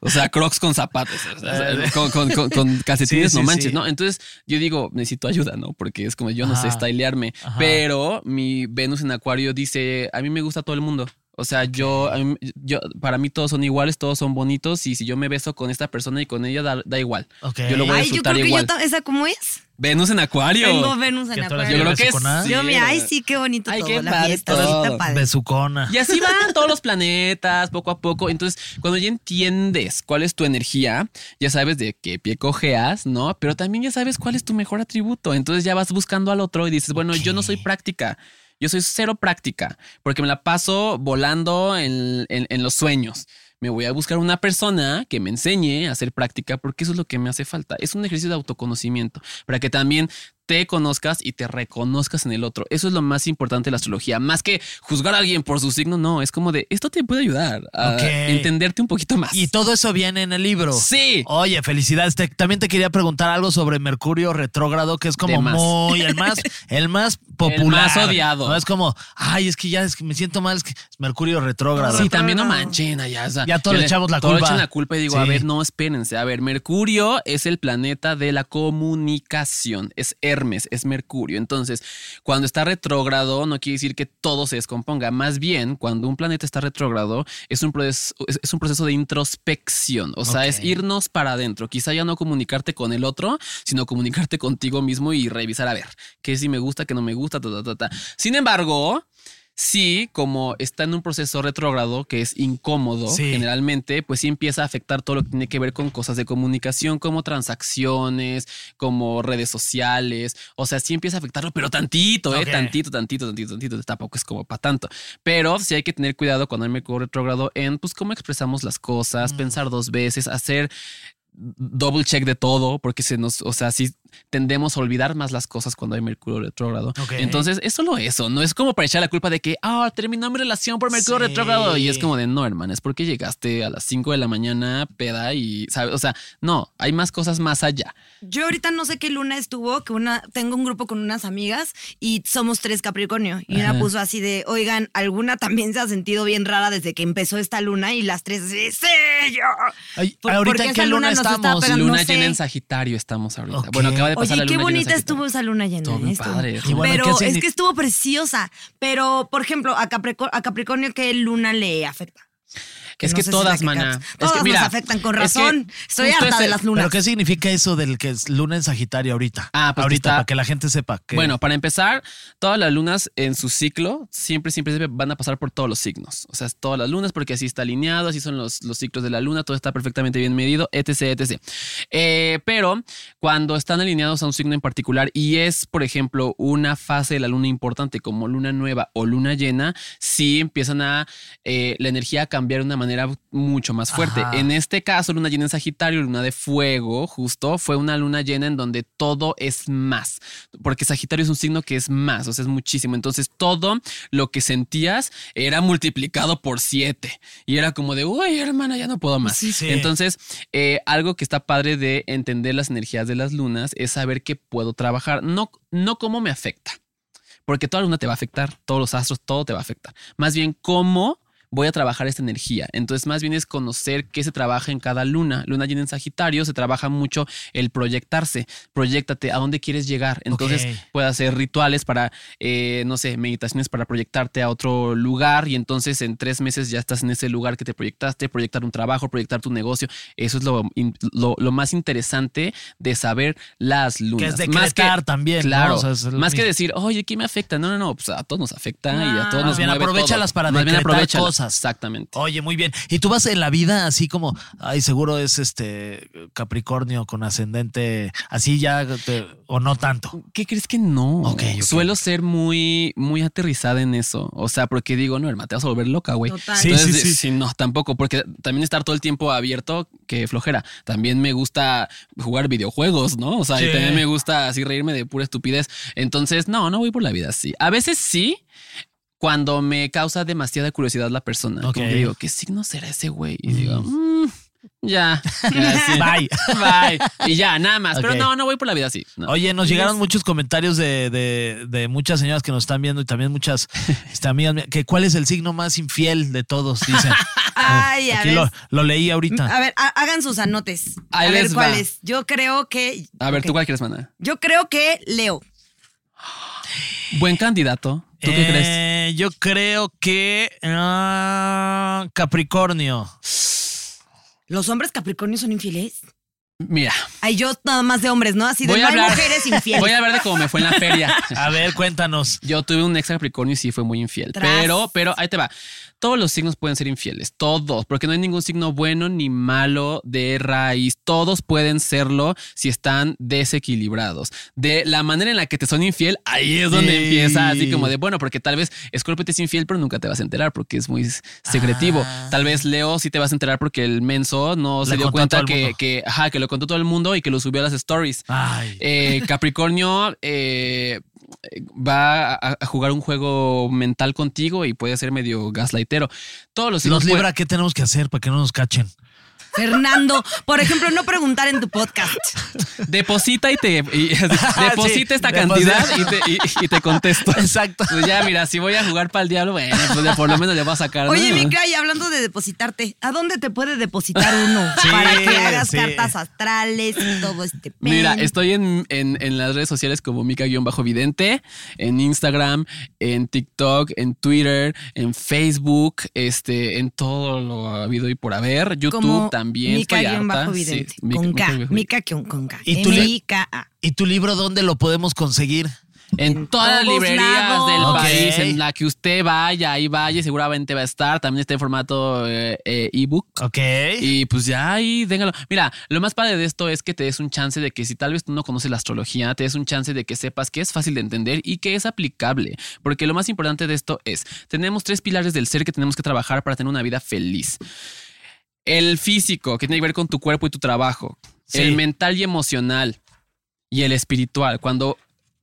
Speaker 3: O sea, crocs con zapatos, o sea, con, con- con- con calcetines,
Speaker 4: Sí,
Speaker 3: no manches,
Speaker 4: sí.
Speaker 3: ¿no? Entonces yo digo, necesito ayuda, ¿no? Porque es como yo no sé.
Speaker 4: Ajá.
Speaker 3: Pero mi Venus en Acuario dice, a mí me gusta todo el mundo. O sea, yo, yo, para mí todos son iguales, todos son bonitos y si yo me beso con esta persona y con ella da, da igual.
Speaker 4: Ok.
Speaker 3: Yo lo voy a
Speaker 5: Ay, yo
Speaker 3: disfrutar
Speaker 5: creo que yo ¿Esa cómo es?
Speaker 3: Venus en Acuario.
Speaker 5: Tengo Venus en Acuario.
Speaker 3: Yo creo que
Speaker 4: besucona.
Speaker 3: sí.
Speaker 5: Yo, mira, ay, sí, qué bonito
Speaker 3: Ay,
Speaker 5: todo,
Speaker 3: qué
Speaker 5: la
Speaker 3: padre
Speaker 5: fiesta.
Speaker 3: todo.
Speaker 5: está padre.
Speaker 4: Besucona.
Speaker 3: Y así van todos los planetas, poco a poco. Entonces, cuando ya entiendes cuál es tu energía, ya sabes de qué pie cojeas, ¿no? Pero también ya sabes cuál es tu mejor atributo. Entonces ya vas buscando al otro y dices, bueno, yo no soy práctica. Yo soy cero práctica, porque me la paso volando en, en- los sueños. Me voy a buscar una persona que me enseñe a hacer práctica, porque eso es lo que me hace falta. Es un ejercicio de autoconocimiento, para que también te conozcas y te reconozcas en el otro. Eso es lo más importante de la astrología. Más que juzgar a alguien por su signo, no. Es como de esto te puede ayudar a entenderte un poquito más.
Speaker 4: Y todo eso viene en el libro.
Speaker 3: Sí.
Speaker 4: Oye, felicidades. Te- también te quería preguntar algo sobre Mercurio retrógrado, que es como muy el más, el más popular.
Speaker 3: más odiado.
Speaker 4: No es como, ay, es que ya es que me siento mal, es que es Mercurio retrógrado.
Speaker 3: Sí, también no manchen allá. o sea,
Speaker 4: Ya todos le echamos la
Speaker 3: todos le
Speaker 4: culpa.
Speaker 3: echan la culpa y digo, a ver, no, espérense. A ver, Mercurio es el planeta de la comunicación. Es Hermes, es Mercurio. Entonces, cuando está retrógrado, no quiere decir que todo se descomponga. Más bien, cuando un planeta está retrógrado, es un proceso, es, es un proceso de introspección. O sea, es irnos para adentro. Quizá ya no comunicarte con el otro, sino comunicarte contigo mismo y revisar a ver qué si me gusta, qué no me gusta, ta, ta, ta, ta. Sin embargo, sí, como está en un proceso retrógrado que es incómodo
Speaker 4: Sí.
Speaker 3: generalmente, pues sí empieza a afectar todo lo que tiene que ver con cosas de comunicación, como transacciones, como redes sociales. O sea, sí empieza a afectarlo, pero tantito, ¿eh? Tantito, tantito, tantito, tantito. Tampoco es como para tanto. Pero sí hay que tener cuidado cuando hay Mercurio retrógrado en, pues, cómo expresamos las cosas,
Speaker 4: Mm.
Speaker 3: pensar dos veces, hacer double check de todo, porque se nos, o sea, sí tendemos a olvidar más las cosas cuando hay Mercurio retrógrado. Entonces, es solo eso, no es como para echar la culpa de que, ah, terminó mi relación por Mercurio
Speaker 4: Sí.
Speaker 3: retrógrado. Y es como de, no, hermano, es porque llegaste a las 5 de la mañana, peda y, ¿sabes? O sea, no, hay más cosas más allá.
Speaker 5: Yo ahorita no sé qué luna estuvo, que una tengo un grupo con unas amigas y somos tres Capricornio. Y una puso así de, oigan, alguna también se ha sentido bien rara desde que empezó esta luna y las tres, sí, sí, yo.
Speaker 4: Ay,
Speaker 5: Por-
Speaker 4: ahorita en qué luna estamos.
Speaker 3: luna
Speaker 5: no sé.
Speaker 3: llena en Sagitario estamos ahorita. Bueno, acaba de pasar
Speaker 5: Oye,
Speaker 3: la
Speaker 5: qué
Speaker 3: luna llena en
Speaker 5: bonita estuvo esa luna llena. ¿eh? Estuvo-
Speaker 3: padre.
Speaker 4: Bueno,
Speaker 5: Pero
Speaker 4: ¿qué
Speaker 5: es que estuvo preciosa. Pero, por ejemplo, a, Capricornio, a Capricornio, ¿qué luna le afecta?
Speaker 3: Es
Speaker 5: no
Speaker 3: que
Speaker 5: sé si
Speaker 3: todas,
Speaker 5: que
Speaker 3: maná. Es
Speaker 5: Todas
Speaker 3: que,
Speaker 5: nos afectan, con
Speaker 3: es que
Speaker 5: razón. Estoy harta de las lunas.
Speaker 4: ¿Pero qué significa eso del que es luna en Sagitario ahorita?
Speaker 3: Ah, pues
Speaker 4: ahorita,
Speaker 3: está-
Speaker 4: para que la gente sepa. Que,
Speaker 3: Bueno, para empezar, todas las lunas en su ciclo siempre, siempre, siempre van a pasar por todos los signos. O sea, todas las lunas, porque así está alineado, así son los, los ciclos de la luna, todo está perfectamente bien medido, etc, etc. Eh, pero cuando están alineados a un signo en particular y es, por ejemplo, una fase de la luna importante como luna nueva o luna llena, sí empiezan a eh, la energía a cambiar de una manera manera mucho más fuerte.
Speaker 4: Ajá.
Speaker 3: En este caso, luna llena en Sagitario, luna de fuego, justo, fue una luna llena en donde todo es más, porque Sagitario es un signo que es más, o sea, es muchísimo. Entonces, todo lo que sentías era multiplicado por siete y era como de, uy, hermana, ya no puedo más.
Speaker 4: Sí, sí.
Speaker 3: Entonces, eh, algo que está padre de entender las energías de las lunas es saber que puedo trabajar, no, no cómo me afecta porque toda luna te va a afectar, todos los astros, todo te va a afectar. Más bien, cómo voy a trabajar esta energía. Entonces, más bien es conocer qué se trabaja en cada luna. Luna llena en Sagitario se trabaja mucho el proyectarse. Proyectate a dónde quieres llegar. Entonces,
Speaker 4: Ok.
Speaker 3: puedes hacer rituales para, eh, no sé, meditaciones para proyectarte a otro lugar y entonces en tres meses ya estás en ese lugar que te proyectaste, proyectar un trabajo, proyectar tu negocio. Eso es lo, lo, lo más interesante de saber las lunas.
Speaker 4: es
Speaker 3: Más
Speaker 4: decretar también, ¿no?
Speaker 3: Claro.
Speaker 4: O sea, es lo
Speaker 3: más que decir, oye, ¿qué me afecta? No, no, no, pues a todos nos afecta y a todos
Speaker 4: Más
Speaker 3: nos
Speaker 4: bien,
Speaker 3: mueve todo.
Speaker 4: para
Speaker 3: Más bien
Speaker 4: decretar
Speaker 3: aprovéchalas.
Speaker 4: cosas.
Speaker 3: Exactamente.
Speaker 4: Oye, muy bien. Y tú vas en la vida así como, ay, seguro es este Capricornio con ascendente, así ya, te- o no tanto.
Speaker 3: ¿Qué crees que no?
Speaker 4: Ok, ok.
Speaker 3: Suelo ser muy, muy aterrizada en eso. O sea, porque digo, no, hermano, te vas a volver loca, güey.
Speaker 5: Total.
Speaker 4: Sí,
Speaker 3: Entonces,
Speaker 4: sí, sí.
Speaker 3: sí, no, tampoco, porque también estar todo el tiempo abierto, que flojera. También me gusta jugar videojuegos, ¿no? O sea,
Speaker 4: Sí.
Speaker 3: y también me gusta así reírme de pura estupidez. Entonces, no, no voy por la vida así. A veces sí, cuando me causa demasiada curiosidad la persona.
Speaker 4: Ok.
Speaker 3: Como que digo, ¿qué signo será ese güey? Y digo, "Mm, ya, ya.
Speaker 4: Bye.
Speaker 3: Bye. Y ya, nada más. Pero no, no voy por la vida así. no.
Speaker 4: Oye, nos llegaron
Speaker 3: es-
Speaker 4: muchos comentarios de, de- de muchas señoras que nos están viendo y también muchas este, amigas que cuál es el signo más infiel de todos, dicen.
Speaker 5: Ay, a
Speaker 4: Aquí
Speaker 5: ver.
Speaker 4: lo, lo leí ahorita.
Speaker 5: A ver, ha- hagan sus anotes.
Speaker 3: Ahí
Speaker 5: a ver cuál
Speaker 3: va.
Speaker 5: es. Yo creo que.
Speaker 3: A ver. ¿tú cuál quieres, mana?
Speaker 5: Yo creo que Leo.
Speaker 3: Buen candidato. ¿Tú qué crees?
Speaker 4: Eh, Yo creo que ah, Capricornio.
Speaker 5: ¿Los hombres Capricornio son infieles?
Speaker 3: Mira,
Speaker 5: Ay, yo nada más de hombres, ¿no? Así de
Speaker 3: voy
Speaker 5: no
Speaker 3: a
Speaker 5: hay
Speaker 3: hablar.
Speaker 5: mujeres infieles.
Speaker 3: Voy a hablar de cómo me fue en la feria.
Speaker 4: A ver, cuéntanos.
Speaker 3: Yo tuve un ex Capricornio y sí fue muy infiel.
Speaker 5: Tras.
Speaker 3: Pero, pero ahí te va. Todos los signos pueden ser infieles, todos, porque no hay ningún signo bueno ni malo de raíz. Todos pueden serlo si están desequilibrados. De la manera en la que te son infiel, ahí es donde
Speaker 4: Sí.
Speaker 3: empieza así como de bueno, porque tal vez Scorpio te es infiel, pero nunca te vas a enterar porque es muy secretivo.
Speaker 4: Ah.
Speaker 3: Tal vez Leo sí te vas a enterar porque el menso no
Speaker 4: Le
Speaker 3: se dio cuenta que, que, ajá, que lo contó todo el mundo y que lo subió a las stories. Eh, Capricornio eh, va a, jugar un juego mental contigo y puede ser medio gaslightero. Todos los
Speaker 4: Los Libra, ¿qué tenemos que hacer para que no nos cachen?
Speaker 5: Fernando, por ejemplo, no preguntar en tu podcast.
Speaker 3: Deposita y te y- deposita esta
Speaker 4: deposita.
Speaker 3: cantidad y te, y- y te contesto.
Speaker 4: Exacto.
Speaker 3: Pues ya, mira, si voy a jugar para el diablo, bueno, pues ya por lo menos le va a sacar. ¿no?
Speaker 5: Oye, Mica, y hablando de depositarte, ¿a dónde te puede depositar uno?
Speaker 4: Sí,
Speaker 5: para que hagas
Speaker 4: sí.
Speaker 5: cartas astrales y todo este
Speaker 3: Mira, estoy en, en- en las redes sociales como Mica-Vidente, en Instagram, en TikTok, en Twitter, en Facebook, este, en todo lo habido y por haber. YouTube
Speaker 5: Como
Speaker 3: también. estoy harta.
Speaker 5: Mica-vidente.
Speaker 3: Sí, Mica-
Speaker 5: con K.
Speaker 3: Mica-
Speaker 5: Mica con, con K.
Speaker 4: ¿Y tú le-
Speaker 5: M-I-K-A.
Speaker 4: ¿Y tu libro dónde lo podemos conseguir?
Speaker 3: En todas las librerías
Speaker 5: lados.
Speaker 3: del país, en la que usted vaya, ahí vaya, seguramente va a estar. También está en formato eh, eh, ebook.
Speaker 4: Ok.
Speaker 3: Y pues ya ahí, déngalo. Mira, lo más padre de esto es que te des un chance de que si tal vez tú no conoces la astrología, te des un chance de que sepas que es fácil de entender y que es aplicable. Porque lo más importante de esto es, tenemos tres pilares del ser que tenemos que trabajar para tener una vida feliz. El físico, que tiene que ver con tu cuerpo y tu trabajo.
Speaker 4: Sí.
Speaker 3: El mental y emocional. Y el espiritual. Cuando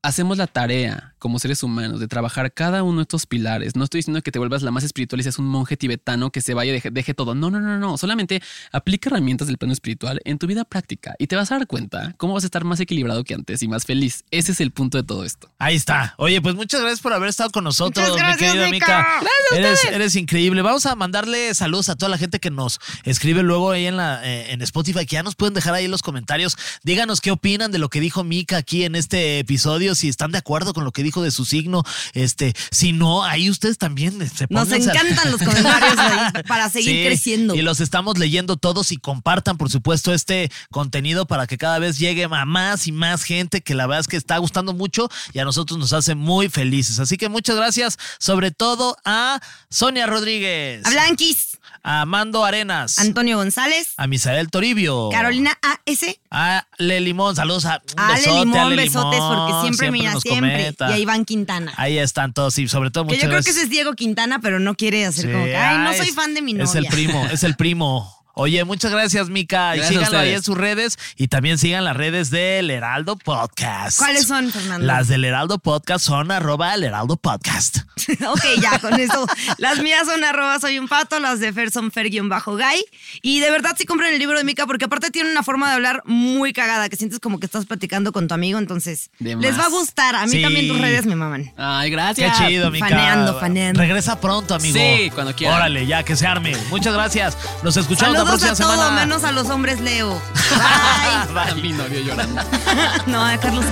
Speaker 3: hacemos la tarea como seres humanos de trabajar cada uno de estos pilares, no estoy diciendo que te vuelvas la más espiritual y seas un monje tibetano que se vaya y deje, deje todo. No, no, no, no. Solamente aplica herramientas del plano espiritual en tu vida práctica y te vas a dar cuenta cómo vas a estar más equilibrado que antes y más feliz. Ese es el punto de todo esto.
Speaker 4: Ahí está. Oye, pues muchas gracias por haber estado con nosotros,
Speaker 5: Muchas gracias,
Speaker 4: mi querida
Speaker 5: Mica.
Speaker 4: Mica. Eres, eres increíble. Vamos a mandarle saludos a toda la gente que nos escribe luego ahí en, la, eh, en Spotify, que ya nos pueden dejar ahí en los comentarios. Díganos qué opinan de lo que dijo Mica aquí en este episodio, si están de acuerdo con lo que dijo de su signo. Este, si no, ahí ustedes también se
Speaker 5: Nos
Speaker 4: pónganse a-
Speaker 5: encantan los comentarios ahí para seguir
Speaker 4: Sí,
Speaker 5: creciendo.
Speaker 4: Y los estamos leyendo todos y compartan, por supuesto, este contenido para que cada vez llegue a más y más gente que la verdad es que está gustando mucho y a nosotros nos hace muy felices. Así que muchas gracias, sobre todo a Sonia Rodríguez,
Speaker 5: A Blanquis,
Speaker 4: a Mando Arenas,
Speaker 5: Antonio González,
Speaker 4: a Misael Toribio,
Speaker 5: Carolina A.S.,
Speaker 4: a Ale Limón, saludos a
Speaker 5: Ale
Speaker 4: besote,
Speaker 5: Limón, besotes, porque siempre, mira, siempre.
Speaker 4: comenta.
Speaker 5: Y a Iván Quintana.
Speaker 4: Ahí están todos y sobre todo
Speaker 5: que
Speaker 4: muchas
Speaker 5: yo creo que ese es Diego Quintana, pero no quiere hacer
Speaker 4: Sí,
Speaker 5: como que, ay, no
Speaker 4: ah,
Speaker 5: soy fan de mi novia.
Speaker 4: Es el primo, es el primo. Oye, muchas gracias, Mica.
Speaker 3: Gracias
Speaker 4: síganlo ahí en sus redes y también sigan las redes del Heraldo Podcast.
Speaker 5: ¿Cuáles son, Fernando?
Speaker 4: Las del Heraldo Podcast son arroba el Heraldo Podcast.
Speaker 5: ok, ya, con eso. Las mías son arroba soy un pato, las de Fer son fer-gay. Y de verdad sí compren el libro de Mica porque aparte tiene una forma de hablar muy cagada, que sientes como que estás platicando con tu amigo, entonces
Speaker 3: De
Speaker 5: les
Speaker 3: más.
Speaker 5: va a gustar. A mí
Speaker 4: Sí.
Speaker 5: también tus redes me maman.
Speaker 3: Ay,
Speaker 4: Qué
Speaker 3: gracias.
Speaker 4: chido, Mica.
Speaker 5: faneando, faneando.
Speaker 4: Regresa pronto, amigo.
Speaker 3: Sí, cuando quiera.
Speaker 4: Órale, ya que se arme. Muchas gracias. Nos escuchamos la
Speaker 5: a
Speaker 4: próxima semana.
Speaker 5: menos a los hombres Leo. Bye.
Speaker 3: Mi novio llorando.
Speaker 5: no, a Carlos.